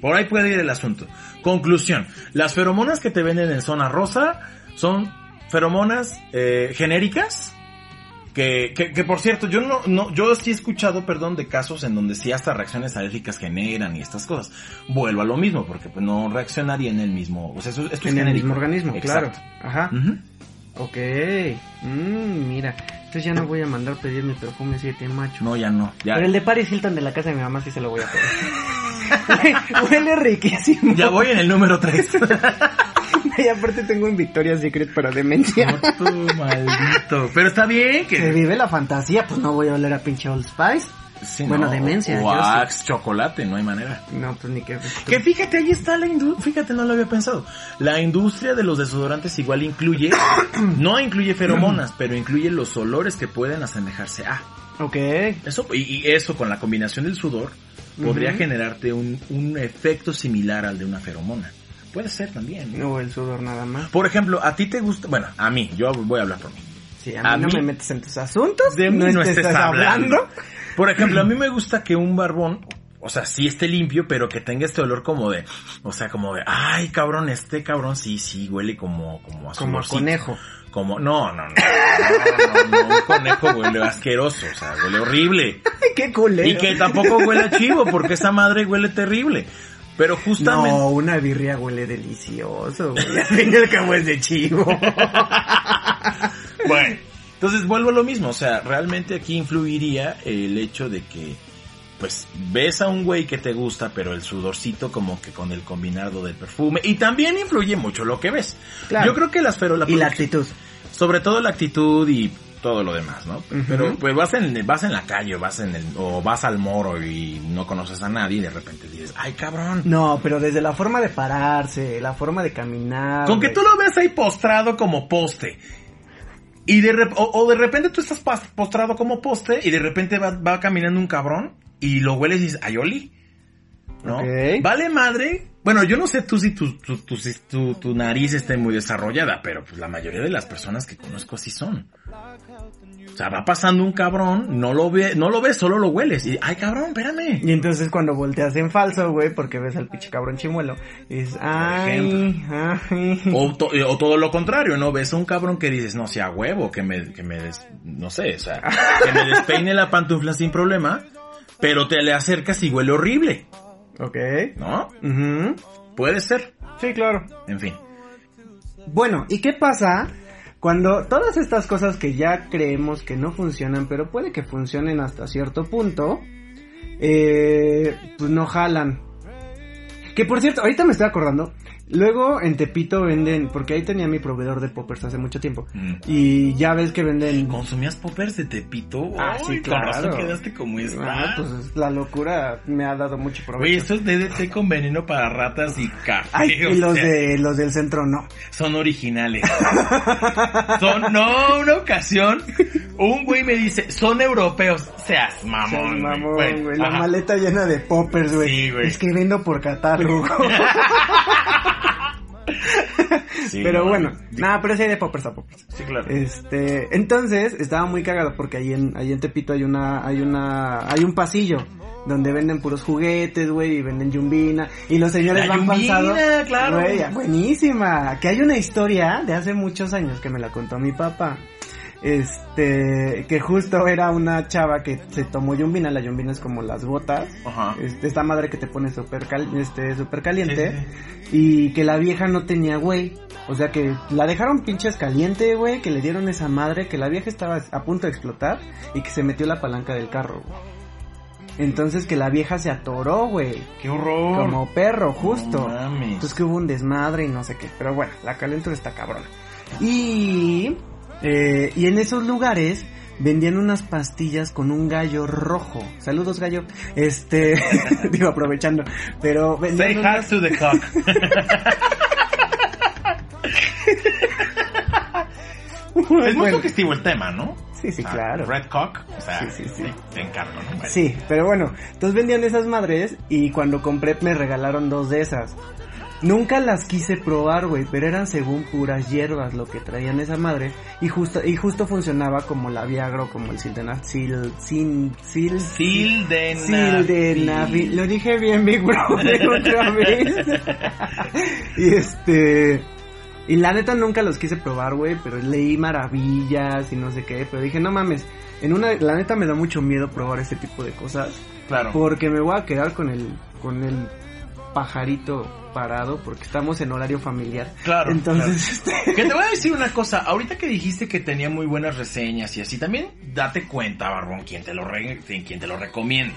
Por ahí puede ir el asunto. Conclusión. Las feromonas que te venden en zona rosa son feromonas eh, genéricas. Que, que, que por cierto, yo no, no, yo sí he escuchado, perdón, de casos en donde sí hasta reacciones alérgicas generan y estas cosas. Vuelvo a lo mismo, porque pues no reaccionaría en el mismo, o sea, esto es En el mismo organismo, Exacto. claro. Ajá. Ujú. Ok. Mm, mira. Entonces ya no voy a mandar pedir mi perfume 7 macho. No, ya no, ya. Pero el de Paris Hilton de la casa de mi mamá sí se lo voy a pedir. Huele riquísimo. Ya voy en el número 3. Y aparte tengo un Victoria's Secret para demencia. maldito. Pero está bien Se que... vive la fantasía, pues no voy a oler a pinche Old Spice. Sí, Bueno, no, demencia, Axe chocolate, no hay manera. No, pues ni que... Que fíjate, ahí está la industria, fíjate, no lo había pensado. La industria de los desodorantes igual incluye, no incluye feromonas, pero incluye los olores que pueden asemejarse a. Ok. Eso, y, y eso con la combinación del sudor, podría generarte un, un efecto similar al de una feromona. Puede ser también. ¿no? No, el sudor nada más. Por ejemplo, a ti te gusta, bueno, a mí, yo voy a hablar por mí. Sí, a mí A no mí- me metes en tus asuntos. De mí no, estés estés hablando. Por ejemplo, a mí me gusta que un barbón, o sea, sí esté limpio, pero que tenga este olor como de, o sea, como de, ay, cabrón, este cabrón sí, sí, huele como, como a Como conejo. Como, no, no, no, no, no, no, un conejo huele asqueroso, o sea, huele horrible. Ay, qué culero. Y que tampoco huele a chivo, porque esa madre huele terrible. Pero justamente... No, una birria huele delicioso, güey. Al fin y al cabo es de chivo. Bueno, entonces vuelvo a lo mismo, o sea, realmente aquí influiría el hecho de que, pues, ves a un güey que te gusta, pero el sudorcito como que con el combinado del perfume, y también influye mucho lo que ves. Claro. Yo creo que las ferolas, y la actitud. sobre todo la actitud y todo lo demás, ¿no? Pero pues vas en, vas en la calle, vas en el, o vas al moro y no conoces a nadie y de repente dices, ay cabrón. No, pero desde la forma de pararse, la forma de caminar. Con que tú lo ves ahí postrado como poste. Y de rep- o, o de repente tú estás postrado como poste y de repente va, va caminando un cabrón y lo hueles y dices, ayoli. ¿No? Vale madre. Bueno, yo no sé tú si tu, tu, tu, si tu- tu nariz esté muy desarrollada, pero pues la mayoría de las personas que conozco así son. O sea, va pasando un cabrón, no lo ve, no lo ves, solo lo hueles. Y, ay cabrón, espérame. Y entonces cuando volteas en falso, güey, porque ves al pinche cabrón chimuelo, dices, ay, ay. O, to- o todo lo contrario, ¿no? Ves a un cabrón que dices, no sea huevo, que me, que me des- no sé, o sea, que me despeine la pantufla sin problema, pero te le acercas y huele horrible, Ok. ¿no? Puede ser, Sí, claro. en fin. Bueno, ¿y qué pasa cuando todas estas cosas que ya creemos que no funcionan, pero puede que funcionen hasta cierto punto, eh, pues no jalan? Que por cierto, ahorita me estoy acordando, luego en Tepito venden, porque ahí tenía mi proveedor de poppers hace mucho tiempo, Mm. y ya ves que venden... ¿Consumías poppers de Tepito? Ah, Ay, sí, con claro. quedaste como Ah, está. pues la locura me ha dado mucho Güey, provecho. esto es DDT con veneno para ratas y café. Ay, y los sea, de los del centro no. Son originales. son, no, una ocasión, un güey me dice, son europeos. Seas mamón. Seas güey. mamón, Bueno, güey, la ajá. maleta llena de poppers, güey. Sí, güey. Es que vendo por catálogo. Sí, pero no, bueno, sí. nada, pero sí hay de poppers a poppers. Sí, claro. Este, entonces, estaba muy cagado porque ahí en, ahí en Tepito hay una, hay una, hay un pasillo donde venden puros juguetes, güey, y venden yumbina, y los señores La van yumbina, pasados. claro. Buenísima. Que hay una historia de hace muchos años que me la contó mi papá. Este, que justo era una chava que se tomó yumbina, la yumbina es como las botas, Ajá. este, esta madre que te pone súper cal- este, súper caliente, Sí, y que la vieja no tenía güey. O sea que la dejaron pinches caliente, güey, que le dieron esa madre, que la vieja estaba a punto de explotar y que se metió la palanca del carro, güey. Entonces que la vieja se atoró, güey. ¡Qué horror! Como perro, justo. No. Entonces que hubo un desmadre y no sé qué. Pero bueno, la calentura está cabrona. Y, eh, y en esos lugares vendían unas pastillas con un gallo rojo. Saludos, gallo. Este, digo, aprovechando. Pero vendían Say unas- to the cock. Es muy Bueno, sugestivo el tema, ¿no? Sí, sí, claro. Red cock. O sea, Sí, sí, sí. te encargo, ¿no? Sí, pero bueno, entonces vendían esas madres y cuando compré me regalaron dos de esas. Nunca las quise probar, güey, pero eran según puras hierbas lo que traían esa madre y justo y justo funcionaba como la Viagra como el Sildenafil, sin sil Sildenafil. Lo dije bien, Big Brother, otra vez. y este y la neta nunca los quise probar, güey, pero leí maravillas y no sé qué, pero dije, no mames, en una la neta me da mucho miedo probar este tipo de cosas. Claro. Porque me voy a quedar con el, con el pajarito parado porque estamos en horario familiar. Claro, Entonces, este, Que te voy a decir una cosa, ahorita que dijiste que tenía muy buenas reseñas y así, también date cuenta, Barbón, quien te lo, re- quien te lo recomienda.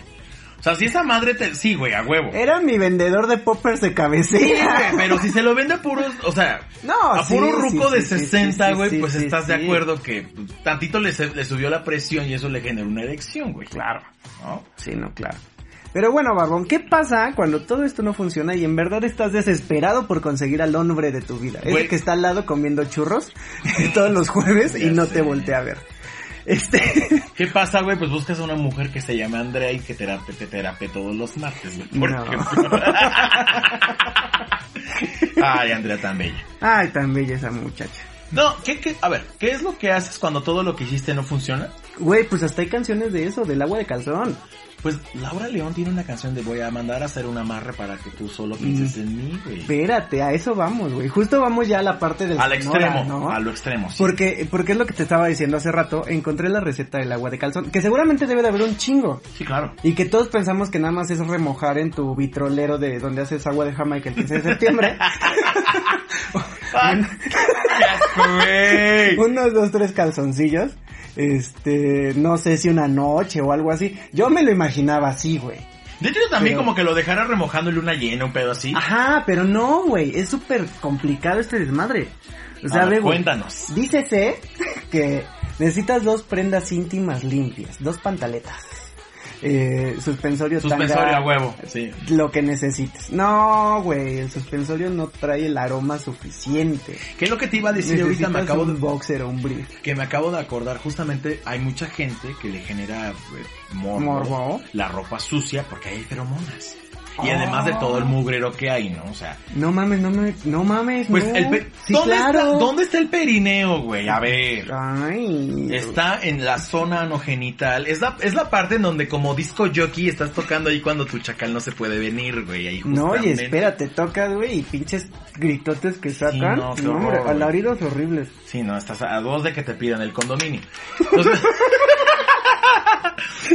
O sea, si esa madre te... Sí, güey, a huevo. era mi vendedor de poppers de cabecera. pero si se lo vende a puros, o sea, No, a puro sí, ruco sí, de sí, sí, 60, sí, güey, pues estás de acuerdo que pues, tantito le, le subió la presión y eso le generó una erección, güey. Claro. ¿No? Sí, no, claro. Pero bueno, Barbón, ¿qué pasa cuando todo esto no funciona y en verdad estás desesperado por conseguir al hombre de tu vida? Güey. Ese que está al lado comiendo churros todos los jueves y no sé. te voltea a ver. Este, ¿Qué pasa, güey? Pues buscas a una mujer que se llame Andrea y que terape, te terape todos los martes, güey. Por No. ejemplo. Ay, Andrea tan bella. ay, tan bella esa muchacha. No, ¿qué, qué? A ver, ¿qué es lo que haces cuando todo lo que hiciste no funciona? Güey, pues hasta hay canciones de eso, del agua de calzón. Pues Laura León tiene una canción de voy a mandar a hacer un amarre para que tú solo pienses Mm. en mí, güey. Espérate, a eso vamos, güey. Justo vamos ya a la parte del Al Sonora, extremo, ¿no? a lo extremo. sí. Porque, porque es lo que te estaba diciendo hace rato, encontré la receta del agua de calzón, que seguramente debe de haber un chingo. Sí, claro. Y que todos pensamos que nada más es remojar en tu vitrolero de donde haces agua de Jamaica el 15 de septiembre. Unos dos, tres calzoncillos. Este, no sé si una noche o algo así. Yo me lo imaginaba así, güey. De hecho, también Pero- como que lo dejara remojando en luna llena, un pedo así. Ajá, pero no, güey. Es súper complicado este desmadre. O sea, A ver, güey. cuéntanos. Dícese que necesitas dos prendas íntimas limpias, dos pantaletas. Eh, suspensorio, Suspensorio tanga, a huevo. Sí. Lo que necesites. No, güey, el suspensorio no trae el aroma suficiente. ¿Qué es lo que te iba a decir ahorita? Me acabo un de... boxer o un brief. Que me acabo de acordar, justamente hay mucha gente que le genera eh, morbo, Morbo. la ropa sucia porque hay feromonas. Y además de todo el mugrero que hay, ¿no? O sea, No mames, no mames, no mames, pues no. el pe- Sí, ¿Dónde, claro. está, ¿Dónde está el perineo, güey? A ver. Ay. Está en la zona anogenital. Es la, es la parte en donde como disco jockey estás tocando ahí cuando tu chacal no se puede venir, güey. Ahí No, oye, justamente. espérate, tocas, güey, y pinches gritotes que sacan. no, qué no, hombre, güey. alaridos horribles. Sí, no, estás a dos de que te pidan el condominio. Entonces-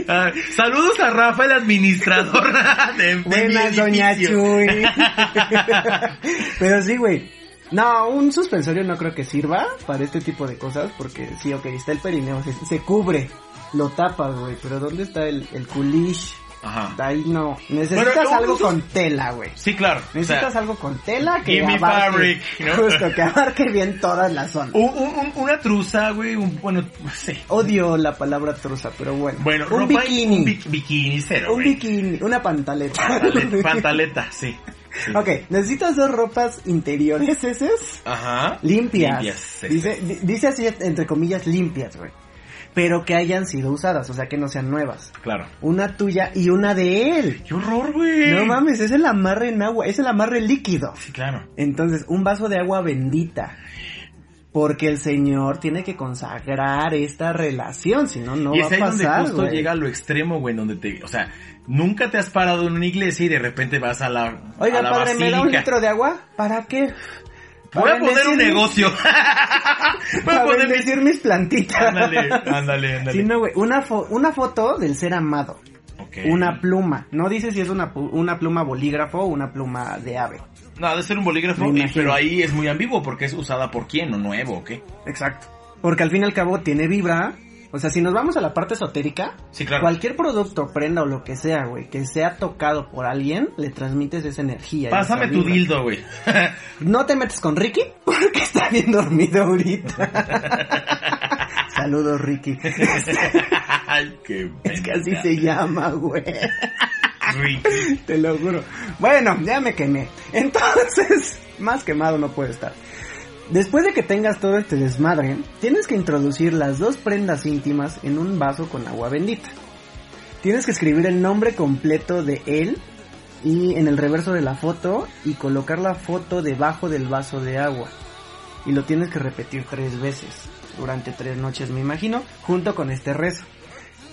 Ah, saludos a Rafa, el administrador de, de Buenas, doña. Chuy. Pero sí, güey. No, un suspensorio no creo que sirva para este tipo de cosas, porque sí, ok, está el perineo, se, se cubre, lo tapas, güey, pero ¿dónde está el, el culish? Ajá. Ahí no, necesitas Pero, ¿cómo algo usas? con tela, güey. Sí, claro. O Necesitas sea, algo con tela que abarque, fabric, ¿no? justo, que abarque bien todas las zonas. un- un- un- una truza, güey, un, bueno, sí. Odio la palabra truza, pero bueno. Bueno, un ropa- bikini. Un bi- bikini cero, Un bikini, una pantaleta. Pantaleta, pantaleta, sí. sí. ok, necesitas dos ropas interiores esas Ajá. limpias. Limpias, dice, di- dice así entre comillas limpias, güey. Pero que hayan sido usadas, o sea que no sean nuevas. Claro. Una tuya y una de él. ¡Qué horror, güey! No mames, es el amarre en agua, es el amarre líquido. Sí, claro. Entonces, un vaso de agua bendita. Porque el Señor tiene que consagrar esta relación, si no, no y va es a ahí donde pasar, justo güey. llega a lo extremo, güey, donde te, o sea, nunca te has parado en una iglesia y de repente vas a la, Oiga, a la padre, ¿me da un litro de agua? ¿Para qué? Voy a poner un mis- negocio. Voy a poner mis... plantitas. Ándale, ándale, ándale. Sí, no, güey. Una, fo- una foto del ser amado. Una pluma. No dice si es una, una pluma bolígrafo o una pluma de ave. No, ha de ser un bolígrafo, pero ahí es muy ambiguo porque es usada por quién, o nuevo, ¿o qué? Exacto. Porque al fin y al cabo tiene vibra. O sea, si nos vamos a la parte esotérica, Sí, claro. cualquier producto, prenda o lo que sea, güey, que sea tocado por alguien, le transmites esa energía. Pásame tu dildo, güey. No te metes con Ricky porque está bien dormido ahorita. Saludos, Ricky. Ay, qué Es que así se llama, güey. Ricky. Te lo juro. Bueno, ya me quemé. Entonces, más quemado no puede estar. Después de que tengas todo este desmadre, tienes que introducir las dos prendas íntimas en un vaso con agua bendita. Tienes que escribir el nombre completo de él y en el reverso de la foto y colocar la foto debajo del vaso de agua. Y lo tienes que repetir tres veces durante tres noches, me imagino, junto con este rezo.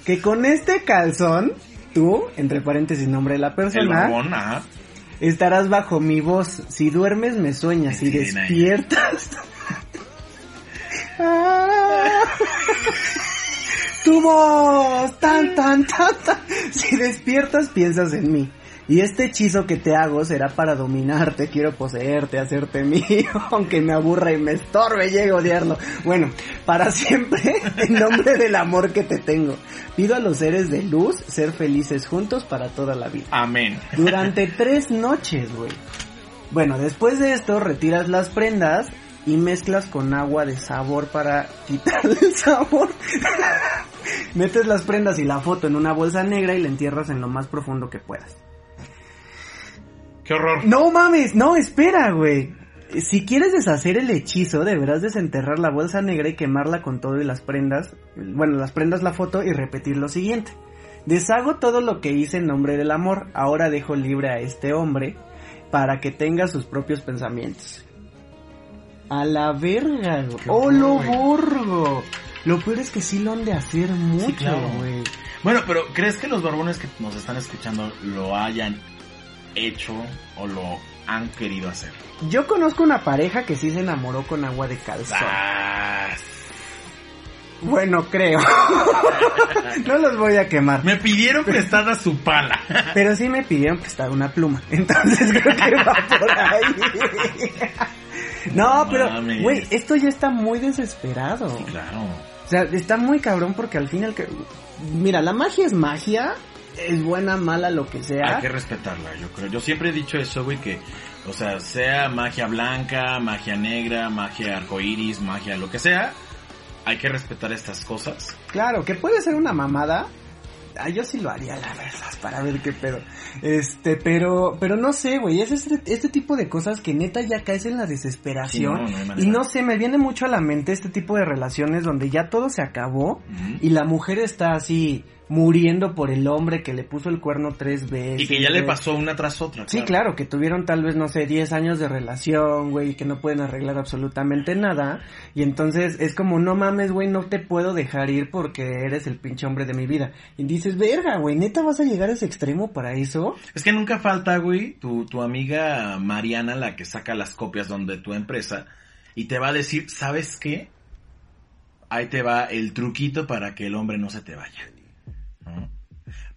Que con este calzón, tú, entre paréntesis nombre de la persona. Estarás bajo mi voz. Si duermes, me sueñas. Si despiertas. Ah. tu voz. Tan, tan, tan, tan. Si despiertas, piensas en mí. Y este hechizo que te hago será para dominarte, quiero poseerte, hacerte mío, aunque me aburra y me estorbe, llego a odiarlo. Bueno, para siempre, en nombre del amor que te tengo, pido a los seres de luz ser felices juntos para toda la vida. Amén. Durante tres noches, güey. Bueno, después de esto retiras las prendas y mezclas con agua de sabor para quitarle el sabor. Metes las prendas y la foto en una bolsa negra y la entierras en lo más profundo que puedas. Qué horror. No mames, no, espera, güey. Si quieres deshacer el hechizo, deberás desenterrar la bolsa negra y quemarla con todo y las prendas. Bueno, las prendas, la foto y repetir lo siguiente. Deshago todo lo que hice en nombre del amor. Ahora dejo libre a este hombre para que tenga sus propios pensamientos. A la verga, güey. ¡Oh, lo borgo! Lo peor es que sí lo han de hacer mucho, claro. güey. Bueno, pero ¿crees que los barbones que nos están escuchando lo hayan hecho o lo han querido hacer? Yo conozco una pareja que sí se enamoró con agua de calzón. Ah, Bueno, creo. no los voy a quemar. me pidieron prestada su pala. Pero sí me pidieron prestar una pluma. Entonces creo que va por ahí. No, pero, güey, esto ya está muy desesperado. claro. O sea, está muy cabrón porque al final que... Mira, la magia es magia. Es buena, mala, lo que sea. Hay que respetarla, yo creo. Yo siempre he dicho eso, güey, que, o sea, sea magia blanca, magia negra, magia arcoíris, magia lo que sea, hay que respetar estas cosas. Claro, que puede ser una mamada. Ah, yo sí lo haría, la verdad, para ver qué pedo. Este, pero, pero no sé, güey, es este, este tipo de cosas que neta ya caes en la desesperación. Sí, no, no hay manera. y no sé, me viene mucho a la mente este tipo de relaciones donde ya todo se acabó y la mujer está así muriendo por el hombre que le puso el cuerno tres veces. Y que ya le pasó una tras otra. Sí, claro, que tuvieron tal vez, no sé, 10 años de relación, güey, que no pueden arreglar absolutamente nada. Y entonces es como, no mames, güey, no te puedo dejar ir porque eres el pinche hombre de mi vida. Y dices, verga, güey, neta vas a llegar a ese extremo para eso. Es que nunca falta, güey, tu, tu amiga Mariana, la que saca las copias donde tu empresa, y te va a decir, ¿sabes qué? Ahí te va el truquito para que el hombre no se te vaya. ¿No?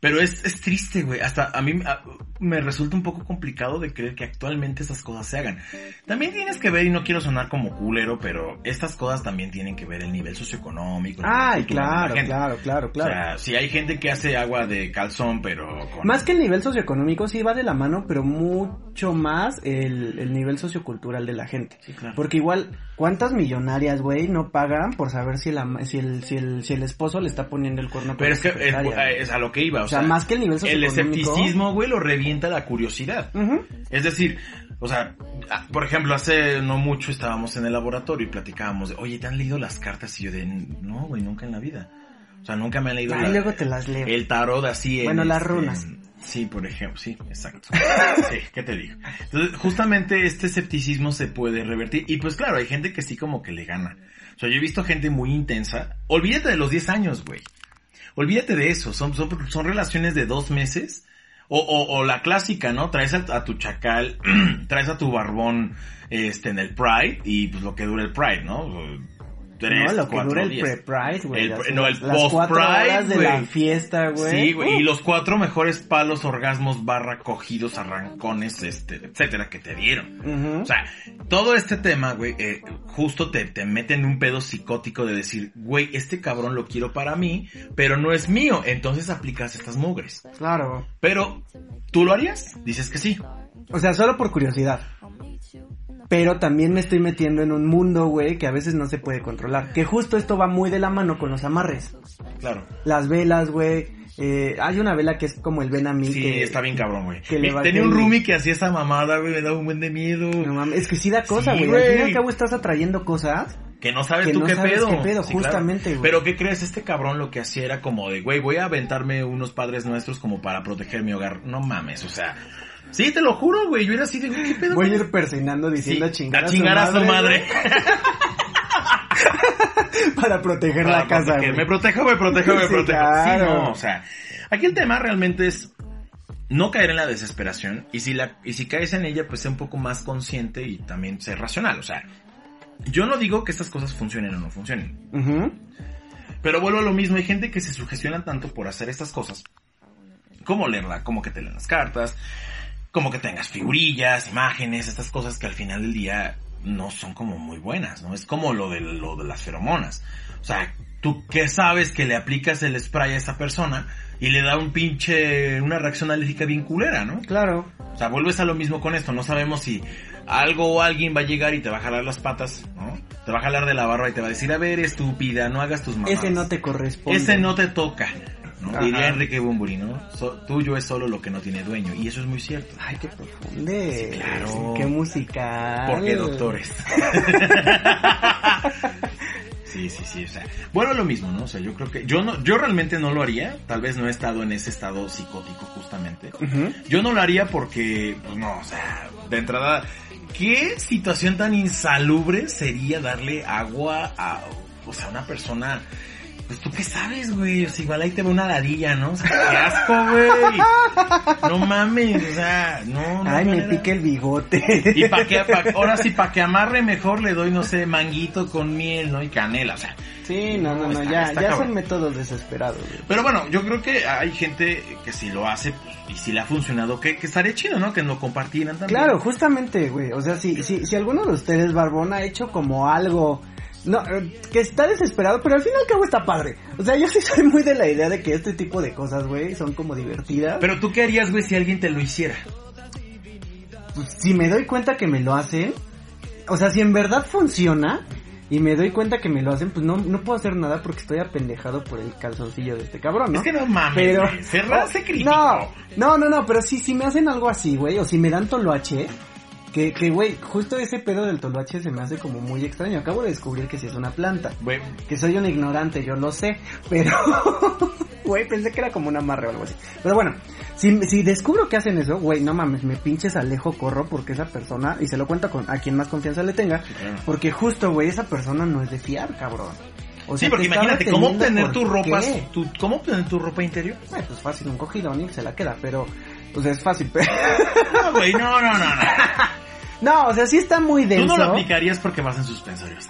Pero es, es triste, güey. Hasta a mí a- me resulta un poco complicado de creer que actualmente esas cosas se hagan. También tienes que ver, y no quiero sonar como culero, pero estas cosas también tienen que ver el nivel socioeconómico. Ay, claro, claro, claro, claro. O sea, si hay gente que hace agua de calzón, pero con... Más que el nivel socioeconómico sí va de la mano, pero mucho más el, el nivel sociocultural de la gente. Sí, claro. Porque igual, ¿cuántas millonarias, güey, no pagan por saber si, la, si, el, si, el, si el esposo le está poniendo el cuerno Pero es que es, secretaria, es a lo que iba, o, O sea, más que el nivel el socioeconómico. escepticismo, güey, lo revienta la curiosidad. Es decir, o sea, ah, por ejemplo, hace no mucho estábamos en el laboratorio y platicábamos de, oye, ¿te han leído las cartas? Y yo de, no, güey, nunca en la vida. O sea, nunca me han leído la- luego te las leo. el tarot así en... Bueno, las este, runas. Sí, por ejemplo, sí, exacto. Sí, ¿qué te digo? Entonces, justamente este escepticismo se puede revertir. Y pues claro, hay gente que sí como que le gana. O sea, yo he visto gente muy intensa. Olvídate de los 10 años, güey. Olvídate de eso. Son, son, son relaciones de dos meses. O, o, o la clásica, ¿no? Traes a, a tu chacal, traes a tu barbón este, en el Pride y pues lo que dura el Pride, ¿no? Tres, no, lo que cuatro dura el días. pre-pride, güey. No, el horas de la fiesta, güey. Sí, güey, y los cuatro mejores palos, orgasmos, barra, cogidos, arrancones, este, etcétera, que te dieron. O sea, todo este tema, güey, eh, justo te, te mete en un pedo psicótico de decir, güey, este cabrón lo quiero para mí, pero no es mío, entonces aplicas estas mugres. Claro. Pero, ¿tú lo harías? Dices que sí. O sea, solo por curiosidad. Pero también me estoy metiendo en un mundo, güey, que a veces no se puede controlar. Que justo esto va muy de la mano con los amarres. Claro. Las velas, güey. Eh, hay una vela que es como el mí. Sí, que, está bien cabrón, güey. va- Tenía un roomie que hacía esa mamada, güey, me daba un buen de miedo. No mames, es que sí da cosa, Sí, güey. al fin y al cabo estás atrayendo cosas. Que no sabes Que tú no qué, sabes pedo. qué pedo, Sí, justamente. Pero ¿qué crees? Este cabrón lo que hacía era como de, güey, voy a aventarme unos padres nuestros como para proteger mi hogar. No mames, o sea. Sí, te lo juro, güey. Yo era así de, ¿qué pedo? Voy a ir persinando Sí, diciendo a chingar, a chingar a su madre. güey, para proteger Para la casa, proteger. güey. Me protejo, me protejo, me Sí, protejo. claro. Sí, no, o sea, aquí el tema realmente es no caer en la desesperación y si la y si caes en ella, pues ser un poco más consciente y también ser racional, o sea, yo no digo que estas cosas funcionen o no funcionen, pero vuelvo a lo mismo, hay gente que se sugestiona tanto por hacer estas cosas, como leerla, como que te leen las cartas, como que tengas figurillas, imágenes, estas cosas que al final del día no son como muy buenas, ¿no? Es como lo de, lo de las feromonas. O sea, tú qué sabes que le aplicas el spray a esa persona y le da un pinche, una reacción alérgica bien culera, ¿no? Claro. O sea, vuelves a lo mismo con esto, no sabemos si algo o alguien va a llegar y te va a jalar las patas, ¿no? Te va a jalar de la barba y te va a decir, a ver, estúpida, no hagas tus mamadas. Ese no te corresponde. Ese no te toca. ¿No? Ajá. Diría Enrique Bumburi, ¿no? So- tuyo es solo lo que no tiene dueño. Y eso es muy cierto. Ay, qué profunde. Sí, claro. Qué musical. Porque doctores. Sí, sí, sí, o sea, bueno, lo mismo, ¿no? O sea, yo creo que yo no yo realmente no lo haría, tal vez no he estado en ese estado psicótico justamente. Yo no lo haría porque pues no, o sea, de entrada ¿qué situación tan insalubre sería darle agua a o sea, una persona pues tú qué sabes, güey, o sea, igual ahí te ve una ladilla, ¿no? O sea, qué asco, güey. No mames, o sea, no, no. Ay, me pica el bigote. Y para que, pa- ahora sí, para que amarre mejor le doy, no sé, manguito con miel, ¿no? Y canela, o sea. Sí, no, no, no, Está- ya, está ya cabrón. son métodos desesperados, güey. Pero bueno, yo creo que hay gente que si lo hace pues, y si le ha funcionado, que, que estaría chido, ¿no? Que lo compartieran también. Claro, justamente, güey. O sea, si, si, si alguno de ustedes, Barbón, ha hecho como algo... No, eh, que está desesperado, pero al fin y al cabo está padre. O sea, yo sí soy muy de la idea de que este tipo de cosas, güey, son como divertidas. Pero tú qué harías, güey, si alguien te lo hiciera. pues, si me doy cuenta que me lo hacen, o sea, si en verdad funciona y me doy cuenta que me lo hacen, pues no, no puedo hacer nada porque estoy apendejado por el calzoncillo de este cabrón, ¿no? Es que no mames, pero se se crítico. no, no, no, no, pero sí, si me hacen algo así, güey, o si me dan toloache, que, que, güey, justo ese pedo del toloache se me hace como muy extraño. Acabo de descubrir que sí es una planta. Güey, Que soy un ignorante, yo lo sé, pero... Güey, pensé que era como un amarre o algo así. Pero bueno, si, si descubro que hacen eso, güey, no mames, me pinches alejo, corro porque esa persona, y se lo cuento con, a quien más confianza le tenga, claro. porque justo, güey, esa persona no es de fiar, cabrón. O sí, porque imagínate, ¿cómo obtener tu ropa, tu, cómo obtener tu ropa interior? Güey, pues fácil, un cogidón y se la queda, pero, pues es fácil, pero... No, güey, no, no, no, no. No, o sea, sí está muy denso. Tú no lo aplicarías porque vas en suspensorios.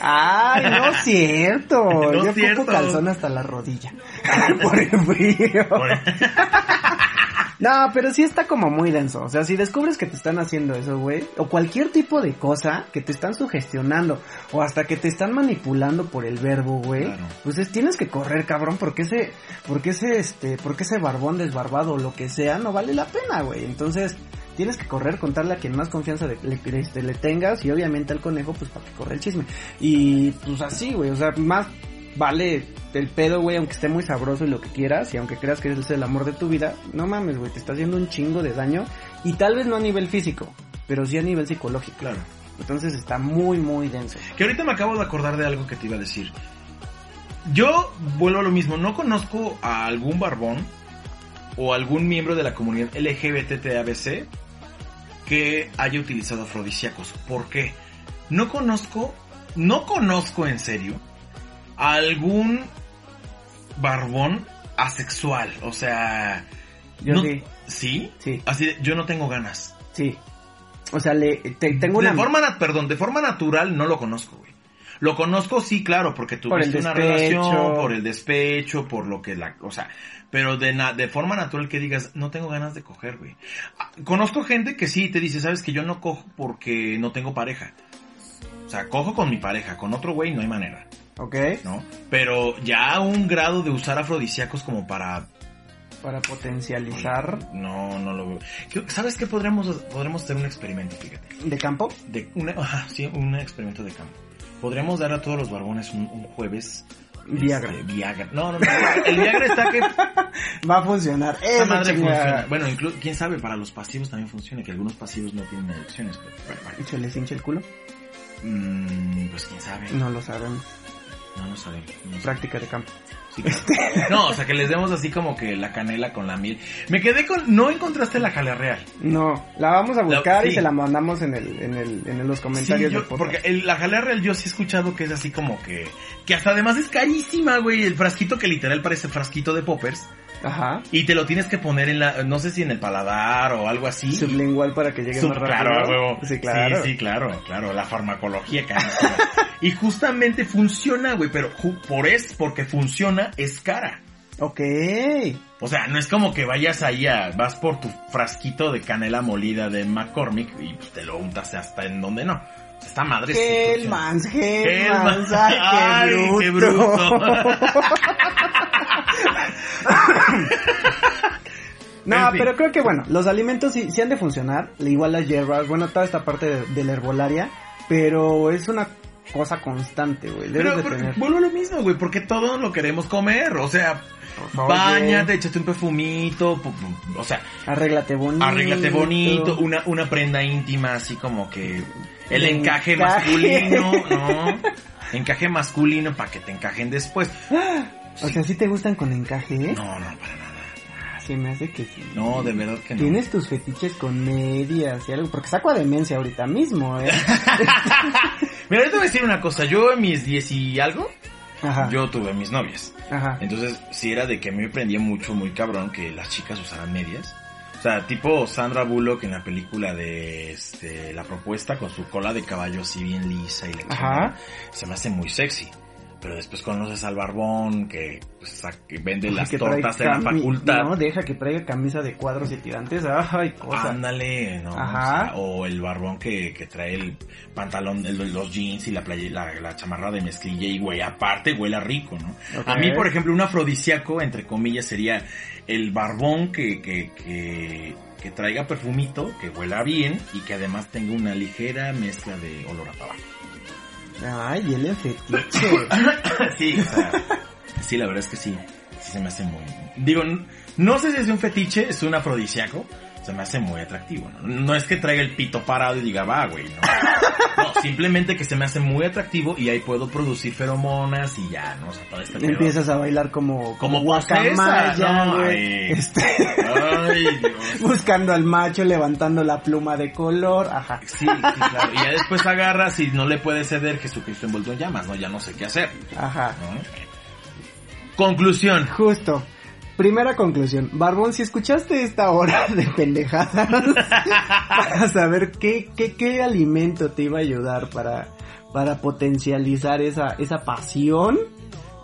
Ay, no es cierto. No Yo cierto. ocupo calzón hasta la rodilla. Por el frío. No, pero sí está como muy denso. O sea, si descubres que te están haciendo eso, güey, o cualquier tipo de cosa que te están sugestionando, o hasta que te están manipulando por el verbo, güey, Claro. pues es- tienes que correr, cabrón, porque ese, porque ese, este, porque ese barbón desbarbado o lo que sea no vale la pena, güey. Entonces, tienes que correr, contarle a quien más confianza le, le- este, le tengas y obviamente al conejo, pues para que corra el chisme. Y pues así, güey, o sea, más vale el pedo, güey, aunque esté muy sabroso y lo que quieras, y aunque creas que es el amor de tu vida, no mames, güey, te está haciendo un chingo de daño, y tal vez no a nivel físico, pero sí a nivel psicológico. Claro. Entonces está muy, muy denso. Que ahorita me acabo de acordar de algo que te iba a decir. Yo vuelvo a lo mismo, no conozco a algún barbón o algún miembro de la comunidad LGBTTABC que haya utilizado afrodisíacos. ¿Por qué? No conozco, no conozco en serio a algún barbón asexual. O sea, Yo no- sí, ¿sí? sí, Así de, yo no tengo ganas. sí. O sea, le, te- tengo una... De forma, perdón, de forma natural no lo conozco, güey. Lo conozco, sí, claro, porque Por tuviste una relación, por el despecho, por lo que la, o sea, pero de, na- de forma natural que digas, no tengo ganas de coger, güey. Ah, Conozco gente que sí te dice, sabes que yo no cojo porque no tengo pareja. O sea, cojo con mi pareja, con otro güey no hay manera, Ok. ¿no? Pero ya a un grado de usar afrodisíacos como para Para potencializar No, no lo veo. ¿Qué- ¿Sabes qué podremos, podremos hacer un experimento, fíjate? de campo. De una, ajá, sí, un experimento de campo. Podríamos dar a todos los barbones un, un jueves. Viagra. este, Viagra. No, no, no. El Viagra está que Va a funcionar. esa madre funciona. Bueno, incluso, quién sabe, para los pasivos también funciona, que algunos pasivos no tienen adicciones. Pero, bueno, bueno. ¿Y se les hincha el culo? Mm, pues quién sabe. No lo sabemos. No, no sabemos. No sé. Práctica de campo. Sí, claro. No, o sea, que les demos así como que la canela con la miel. Me quedé con... No encontraste la jalea real. No, la vamos a buscar La- y se la mandamos en el, en el, en los comentarios Sí, yo- porque el- la jalea real yo sí he escuchado que es así como que... Que hasta además es carísima, güey. El frasquito que literal parece frasquito de poppers. Ajá. Y te lo tienes que poner en la... No sé si en el paladar o algo así. Sublingual para que llegue Sub- más rápido. claro, a huevo. Sí, claro. Sí, sí, claro, claro. La farmacología carísima. y justamente funciona, güey. Pero por es, porque funciona, es cara. Ok. O sea, no es como que vayas ahí a, vas por tu frasquito de canela molida de McCormick y pues, te lo untas hasta en donde no. Esta madre. Hellmans. Hellmans, ay, Ay, qué qué bruto. bruto. No, pero creo que bueno, los alimentos sí, sí han de funcionar, igual las hierbas, bueno, toda esta parte de, de la herbolaria, pero es una cosa constante, güey. Debes Pero, de tener. vuelvo a lo mismo, güey, porque todo lo queremos comer. O sea, bañate, échate un perfumito, o sea, Arréglate bonito. arréglate bonito, una, una prenda íntima así como que el encaje, encaje. masculino, ¿no? Encaje masculino para que te encajen después. O sea, ¿sí te gustan con encaje, eh? No, no, para nada. Se me hace que sí. No, de verdad que no. Tienes tus fetiches con medias y algo, porque saco a demencia ahorita mismo, eh. Mira, yo te voy a decir una cosa. Yo en mis 10 y algo, Ajá. yo tuve mis novias. Ajá. Entonces, sí era de que a mí me prendía mucho, muy cabrón, que las chicas usaran medias. O sea, tipo Sandra Bullock en la película de este, La Propuesta con su cola de caballo así bien lisa y la Ajá. Se me hace muy sexy. Pero después conoces al barbón que, pues, que vende las Que tortas en la facultad. No, deja que traiga camisa de cuadros y tirantes. Ay, cosa. Ándale, ¿no? Ajá. O, sea, o el barbón que, que trae el pantalón, el- los jeans y la, playa, la, la chamarra de mezclilla y güey, aparte huele rico, ¿no? A mí, por ejemplo, un afrodisíaco, entre comillas, sería el barbón que, que, que, que traiga perfumito, que huela bien y que además tenga una ligera mezcla de olor a tabaco. Ay, es fetiche. sí, o sea, sí, la verdad es que sí, sí se me hace muy... Digo, no sé si es un fetiche, es un afrodisíaco, se me hace muy atractivo, ¿no? No es que traiga el pito parado y diga, va, güey, no. No, simplemente que se me hace muy atractivo y ahí puedo producir feromonas y ya, ¿no? O sea, todo este pedo. Empiezas a bailar como, Como guacamaya, posesa, ¿no? güey. Ay. Este, Ay, Dios. buscando al macho, levantando la pluma de color, ajá. Sí, sí, claro. Y ya después agarras y no le puedes ceder Jesucristo envuelto en llamas, ¿no? Ya no sé qué hacer, Ajá. Conclusión. Justo. Primera conclusión. Barbón, si escuchaste esta hora de pendejadas para saber qué, qué, qué alimento te iba a ayudar para, para potencializar esa, esa pasión,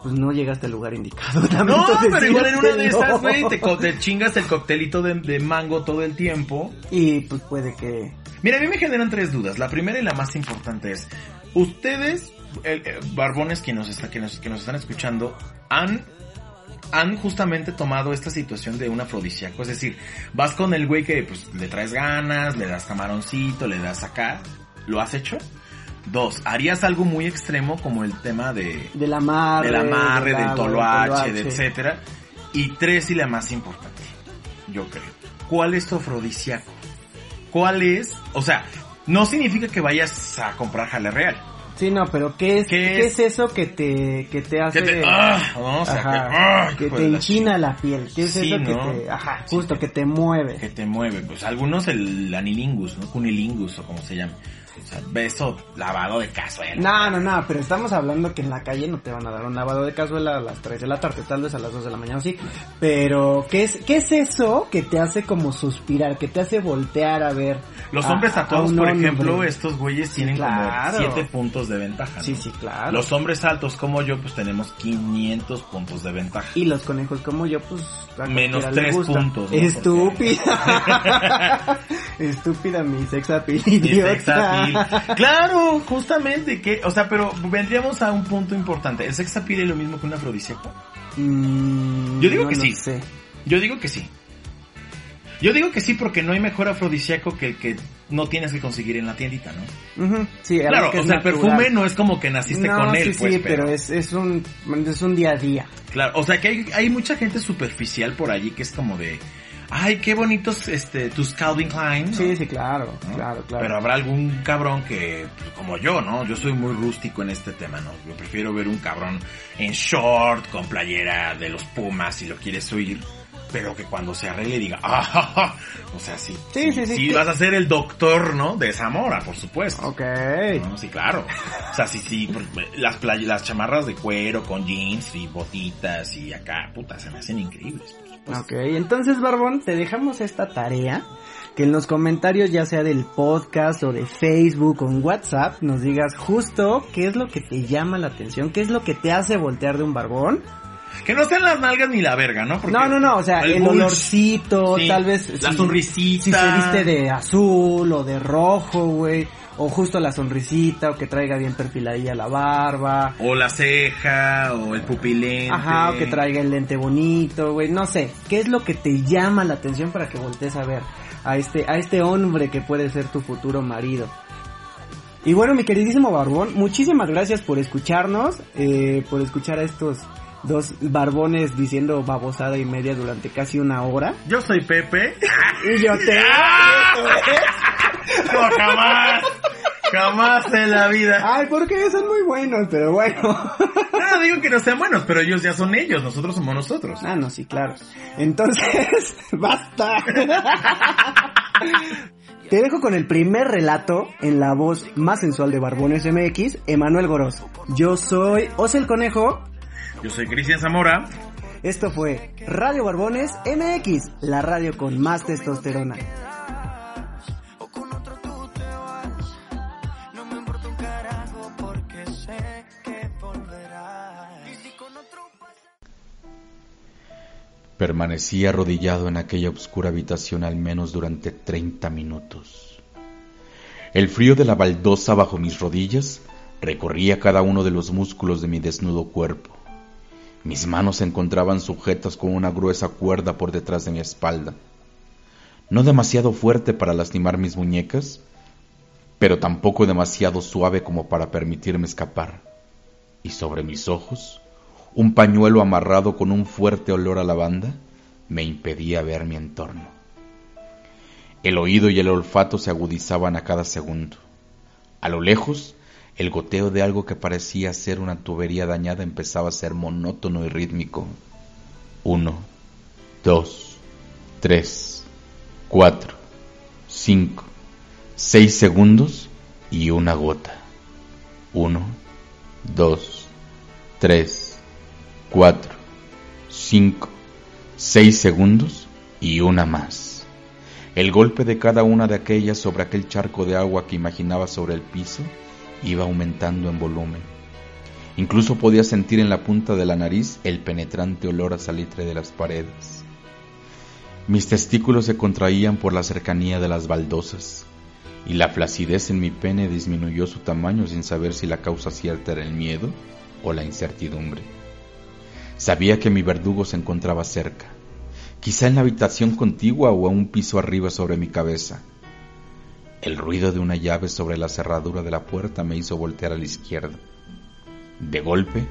pues no llegaste al lugar indicado. No, lamento pero igual en una de decírtelo. esas, güey, te, te chingas el coctelito de, de mango todo el tiempo. Y pues puede que... Mira, a mí me generan tres dudas. La primera y la más importante es, ustedes, eh, eh, barbones que nos, está, que, nos, que nos están escuchando, han, han justamente tomado esta situación de un afrodisíaco. Es decir, vas con el güey que pues, le traes ganas, le das camaroncito, le das acá. ¿Lo has hecho? Dos, ¿harías algo muy extremo como el tema de, Del amarre. del amarre, del del toloache, de etcétera. Y tres, y la más importante, yo creo. ¿Cuál es tu afrodisíaco? ¿Cuál es? O sea, no significa que vayas a comprar jale real. Sí, no, pero ¿qué es, ¿Qué ¿qué es? es eso que te, que te hace... Que te, ah, ¿no? O sea, Ajá, que, ah, que te enchina la piel. ¿Qué es Sí, eso que te... Ajá, Sí, justo, que- que te mueve. que te mueve. Pues algunos el anilingus, ¿no? Cunilingus o como se llama. O sea, beso lavado de cazuela. No, no, no, pero estamos hablando que en la calle no te van a dar un lavado de cazuela a las 3 de la tarde, tal vez a las 2 de la mañana, sí. Pero, ¿qué es, qué es eso que te hace como suspirar, que te hace voltear a ver? Los a- hombres tatuados, por hombre? ejemplo, estos güeyes tienen claro. como 7 puntos de ventaja. ¿no? Sí, sí, claro. Los hombres altos como yo, pues tenemos 500 puntos de ventaja. Y los conejos como yo, pues... Menos cualquiera le tres gusta. puntos, ¿no? Estúpida. Estúpida mi sex appeal Mi idiota. Appeal. Claro, justamente que, o sea, pero vendríamos a un punto importante. ¿El sex appeal es lo mismo que un afrodisíaco? Mm, Yo digo no que sí. sé. Yo digo que sí. Yo digo que sí porque no hay mejor afrodisíaco que el que no tienes que conseguir en la tiendita, ¿no? Sí, Claro, que o sea, el perfume no es como que naciste No, con él, sí, pues, sí, pero es, es un es un día a día. Claro, o sea que hay, hay mucha gente superficial por allí que es como de, ay, qué bonitos este tus Calvin Klein. ¿no? Sí, sí, claro, ¿no? claro, claro. Pero habrá algún cabrón que, pues, como yo, ¿no? Yo soy muy rústico en este tema, ¿no? Yo prefiero ver un cabrón en short, con playera de los Pumas, si lo quieres oír, pero que cuando se arregle diga, ¡ah! ja, ja". O sea, sí. Sí, sí, sí, Sí, vas a ser el doctor, ¿no? De Zamora, por supuesto. Ok. No, sí, claro. O sea, sí, sí, las, play- las chamarras de cuero con jeans y botitas y acá, puta, se me hacen increíbles. Supuesto. Ok, entonces Barbón, te dejamos esta tarea, que en los comentarios ya sea del podcast o de Facebook o en WhatsApp nos digas justo qué es lo que te llama la atención, qué es lo que te hace voltear de un barbón. Que no sean las nalgas ni la verga, ¿no? Porque no, no, no, o sea, el, olorcito, sí, tal vez... La si- sonrisita. Si se viste de azul o de rojo, güey, o justo la sonrisita, o que traiga bien perfiladilla la barba. O la ceja, o el pupilente. Ajá, o que traiga el lente bonito, güey, no sé, ¿qué es lo que te llama la atención para que voltees a ver a este, a este hombre que puede ser tu futuro marido? Y bueno, mi queridísimo Barbón, muchísimas gracias por escucharnos, eh, por escuchar a estos dos barbones diciendo babosada y media durante casi una hora. Yo soy Pepe. Y yo te... No, jamás. Jamás en la vida. Ay, porque son muy buenos, pero bueno. No, digo que no sean buenos, pero ellos ya son ellos, nosotros somos nosotros. Ah, no, sí, claro. Entonces, basta. Te dejo con el primer relato en la voz más sensual de Barbones MX, Emanuel Goros. Yo soy Ose el Conejo. Yo soy Cristian Zamora. Esto fue Radio Barbones MX, la radio con más testosterona. Permanecí arrodillado en aquella oscura habitación al menos durante 30 minutos. El frío de la baldosa bajo mis rodillas recorría cada uno de los músculos de mi desnudo cuerpo. Mis manos se encontraban sujetas con una gruesa cuerda por detrás de mi espalda. No demasiado fuerte para lastimar mis muñecas, pero tampoco demasiado suave como para permitirme escapar. Y sobre mis ojos, un pañuelo amarrado con un fuerte olor a lavanda me impedía ver mi entorno. El oído y el olfato se agudizaban a cada segundo. A lo lejos, el goteo de algo que parecía ser una tubería dañada empezaba a ser monótono y rítmico. Uno, dos, tres, cuatro, cinco, seis segundos y una gota. Uno, dos, tres, cuatro, cinco, seis segundos y una más. El golpe de cada una de aquellas sobre aquel charco de agua que imaginaba sobre el piso iba aumentando en volumen. Incluso podía sentir en la punta de la nariz el penetrante olor a salitre de las paredes. Mis testículos se contraían por la cercanía de las baldosas, y la flacidez en mi pene disminuyó su tamaño sin saber si la causa cierta era el miedo o la incertidumbre. Sabía que mi verdugo se encontraba cerca, quizá en la habitación contigua o a un piso arriba sobre mi cabeza. El ruido de una llave sobre la cerradura de la puerta me hizo voltear a la izquierda. De golpe,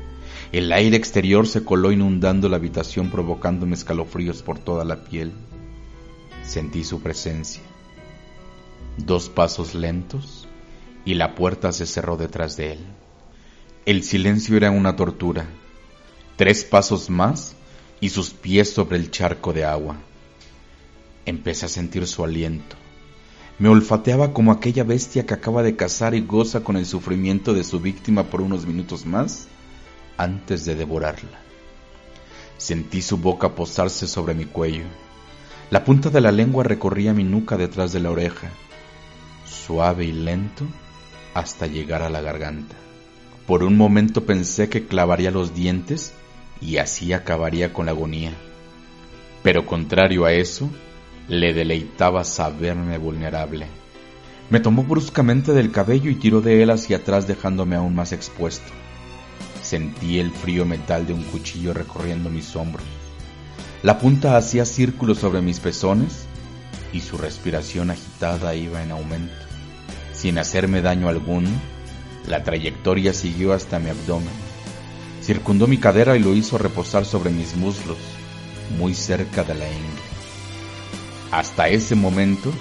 el aire exterior se coló inundando la habitación provocándome escalofríos por toda la piel. Sentí su presencia. Dos pasos lentos y la puerta se cerró detrás de él. El silencio era una tortura. Tres pasos más y sus pies sobre el charco de agua. Empecé a sentir su aliento. Me olfateaba como aquella bestia que acaba de cazar y goza con el sufrimiento de su víctima por unos minutos más antes de devorarla. Sentí su boca posarse sobre mi cuello. La punta de la lengua recorría mi nuca detrás de la oreja, suave y lento hasta llegar a la garganta. Por un momento pensé que clavaría los dientes y así acabaría con la agonía. Pero contrario a eso, le deleitaba saberme vulnerable. Me tomó bruscamente del cabello y tiró de él hacia atrás dejándome aún más expuesto. Sentí el frío metal de un cuchillo recorriendo mis hombros. La punta hacía círculos sobre mis pezones y su respiración agitada iba en aumento. Sin hacerme daño alguno, la trayectoria siguió hasta mi abdomen. Circundó mi cadera y lo hizo reposar sobre mis muslos, muy cerca de la ingle. Hasta ese momento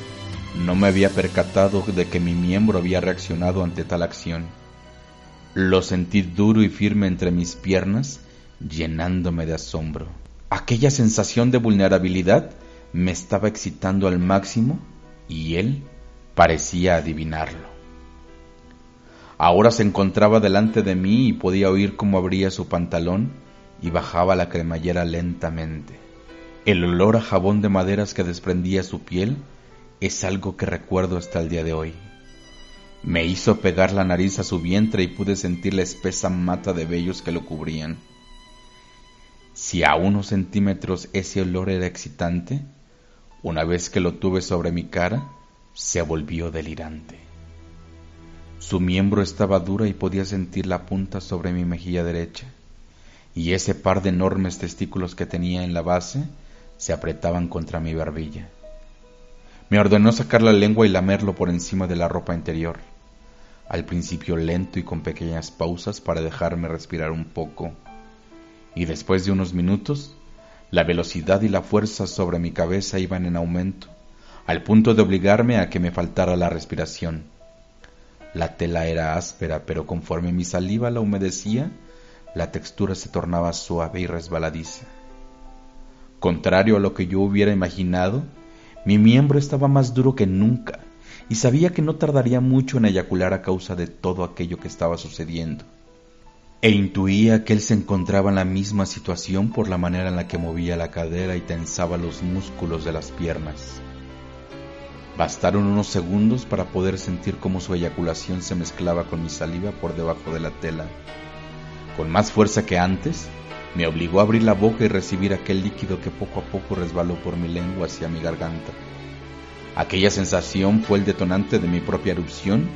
no me había percatado de que mi miembro había reaccionado ante tal acción. Lo sentí duro y firme entre mis piernas, llenándome de asombro. Aquella sensación de vulnerabilidad me estaba excitando al máximo y él parecía adivinarlo. Ahora se encontraba delante de mí y podía oír cómo abría su pantalón y bajaba la cremallera lentamente. El olor a jabón de maderas que desprendía su piel es algo que recuerdo hasta el día de hoy. Me hizo pegar la nariz a su vientre y pude sentir la espesa mata de vellos que lo cubrían. Si a unos centímetros ese olor era excitante, una vez que lo tuve sobre mi cara, se volvió delirante. Su miembro estaba dura y podía sentir la punta sobre mi mejilla derecha, y ese par de enormes testículos que tenía en la base se apretaban contra mi barbilla. Me ordenó sacar la lengua y lamerlo por encima de la ropa interior, al principio lento y con pequeñas pausas para dejarme respirar un poco, y después de unos minutos, la velocidad y la fuerza sobre mi cabeza iban en aumento, al punto de obligarme a que me faltara la respiración. La tela era áspera, pero conforme mi saliva la humedecía, la textura se tornaba suave y resbaladiza. Contrario a lo que yo hubiera imaginado, mi miembro estaba más duro que nunca y sabía que no tardaría mucho en eyacular a causa de todo aquello que estaba sucediendo. E intuía que él se encontraba en la misma situación por la manera en la que movía la cadera y tensaba los músculos de las piernas. Bastaron unos segundos para poder sentir cómo su eyaculación se mezclaba con mi saliva por debajo de la tela. Con más fuerza que antes, me obligó a abrir la boca y recibir aquel líquido que poco a poco resbaló por mi lengua hacia mi garganta. Aquella sensación fue el detonante de mi propia erupción,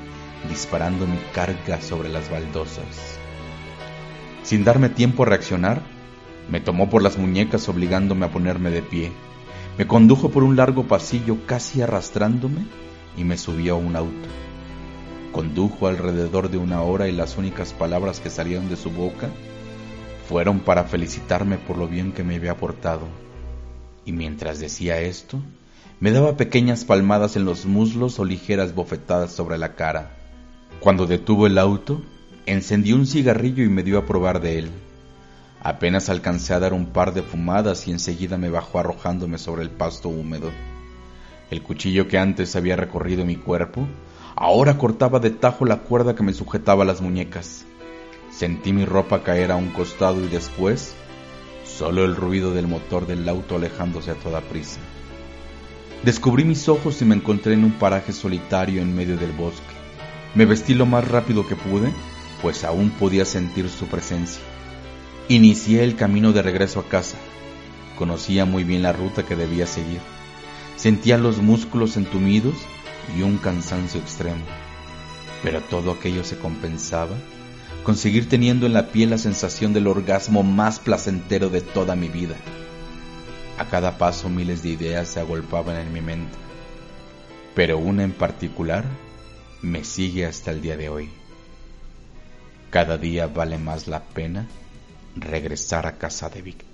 disparando mi carga sobre las baldosas. Sin darme tiempo a reaccionar, me tomó por las muñecas obligándome a ponerme de pie. Me condujo por un largo pasillo casi arrastrándome y me subió a un auto. Condujo alrededor de una hora y las únicas palabras que salieron de su boca fueron para felicitarme por lo bien que me había portado. Y mientras decía esto, me daba pequeñas palmadas en los muslos o ligeras bofetadas sobre la cara. Cuando detuvo el auto, encendió un cigarrillo y me dio a probar de él. Apenas alcancé a dar un par de fumadas y enseguida me bajó arrojándome sobre el pasto húmedo. El cuchillo que antes había recorrido mi cuerpo, ahora cortaba de tajo la cuerda que me sujetaba las muñecas. Sentí mi ropa caer a un costado y después solo el ruido del motor del auto alejándose a toda prisa. Descubrí mis ojos y me encontré en un paraje solitario en medio del bosque. Me vestí lo más rápido que pude, pues aún podía sentir su presencia. Inicié el camino de regreso a casa. Conocía muy bien la ruta que debía seguir. Sentía los músculos entumidos y un cansancio extremo. Pero todo aquello se compensaba conseguir teniendo en la piel la sensación del orgasmo más placentero de toda mi vida. A cada paso miles de ideas se agolpaban en mi mente, pero una en particular me sigue hasta el día de hoy. Cada día vale más la pena regresar a casa de Víctor.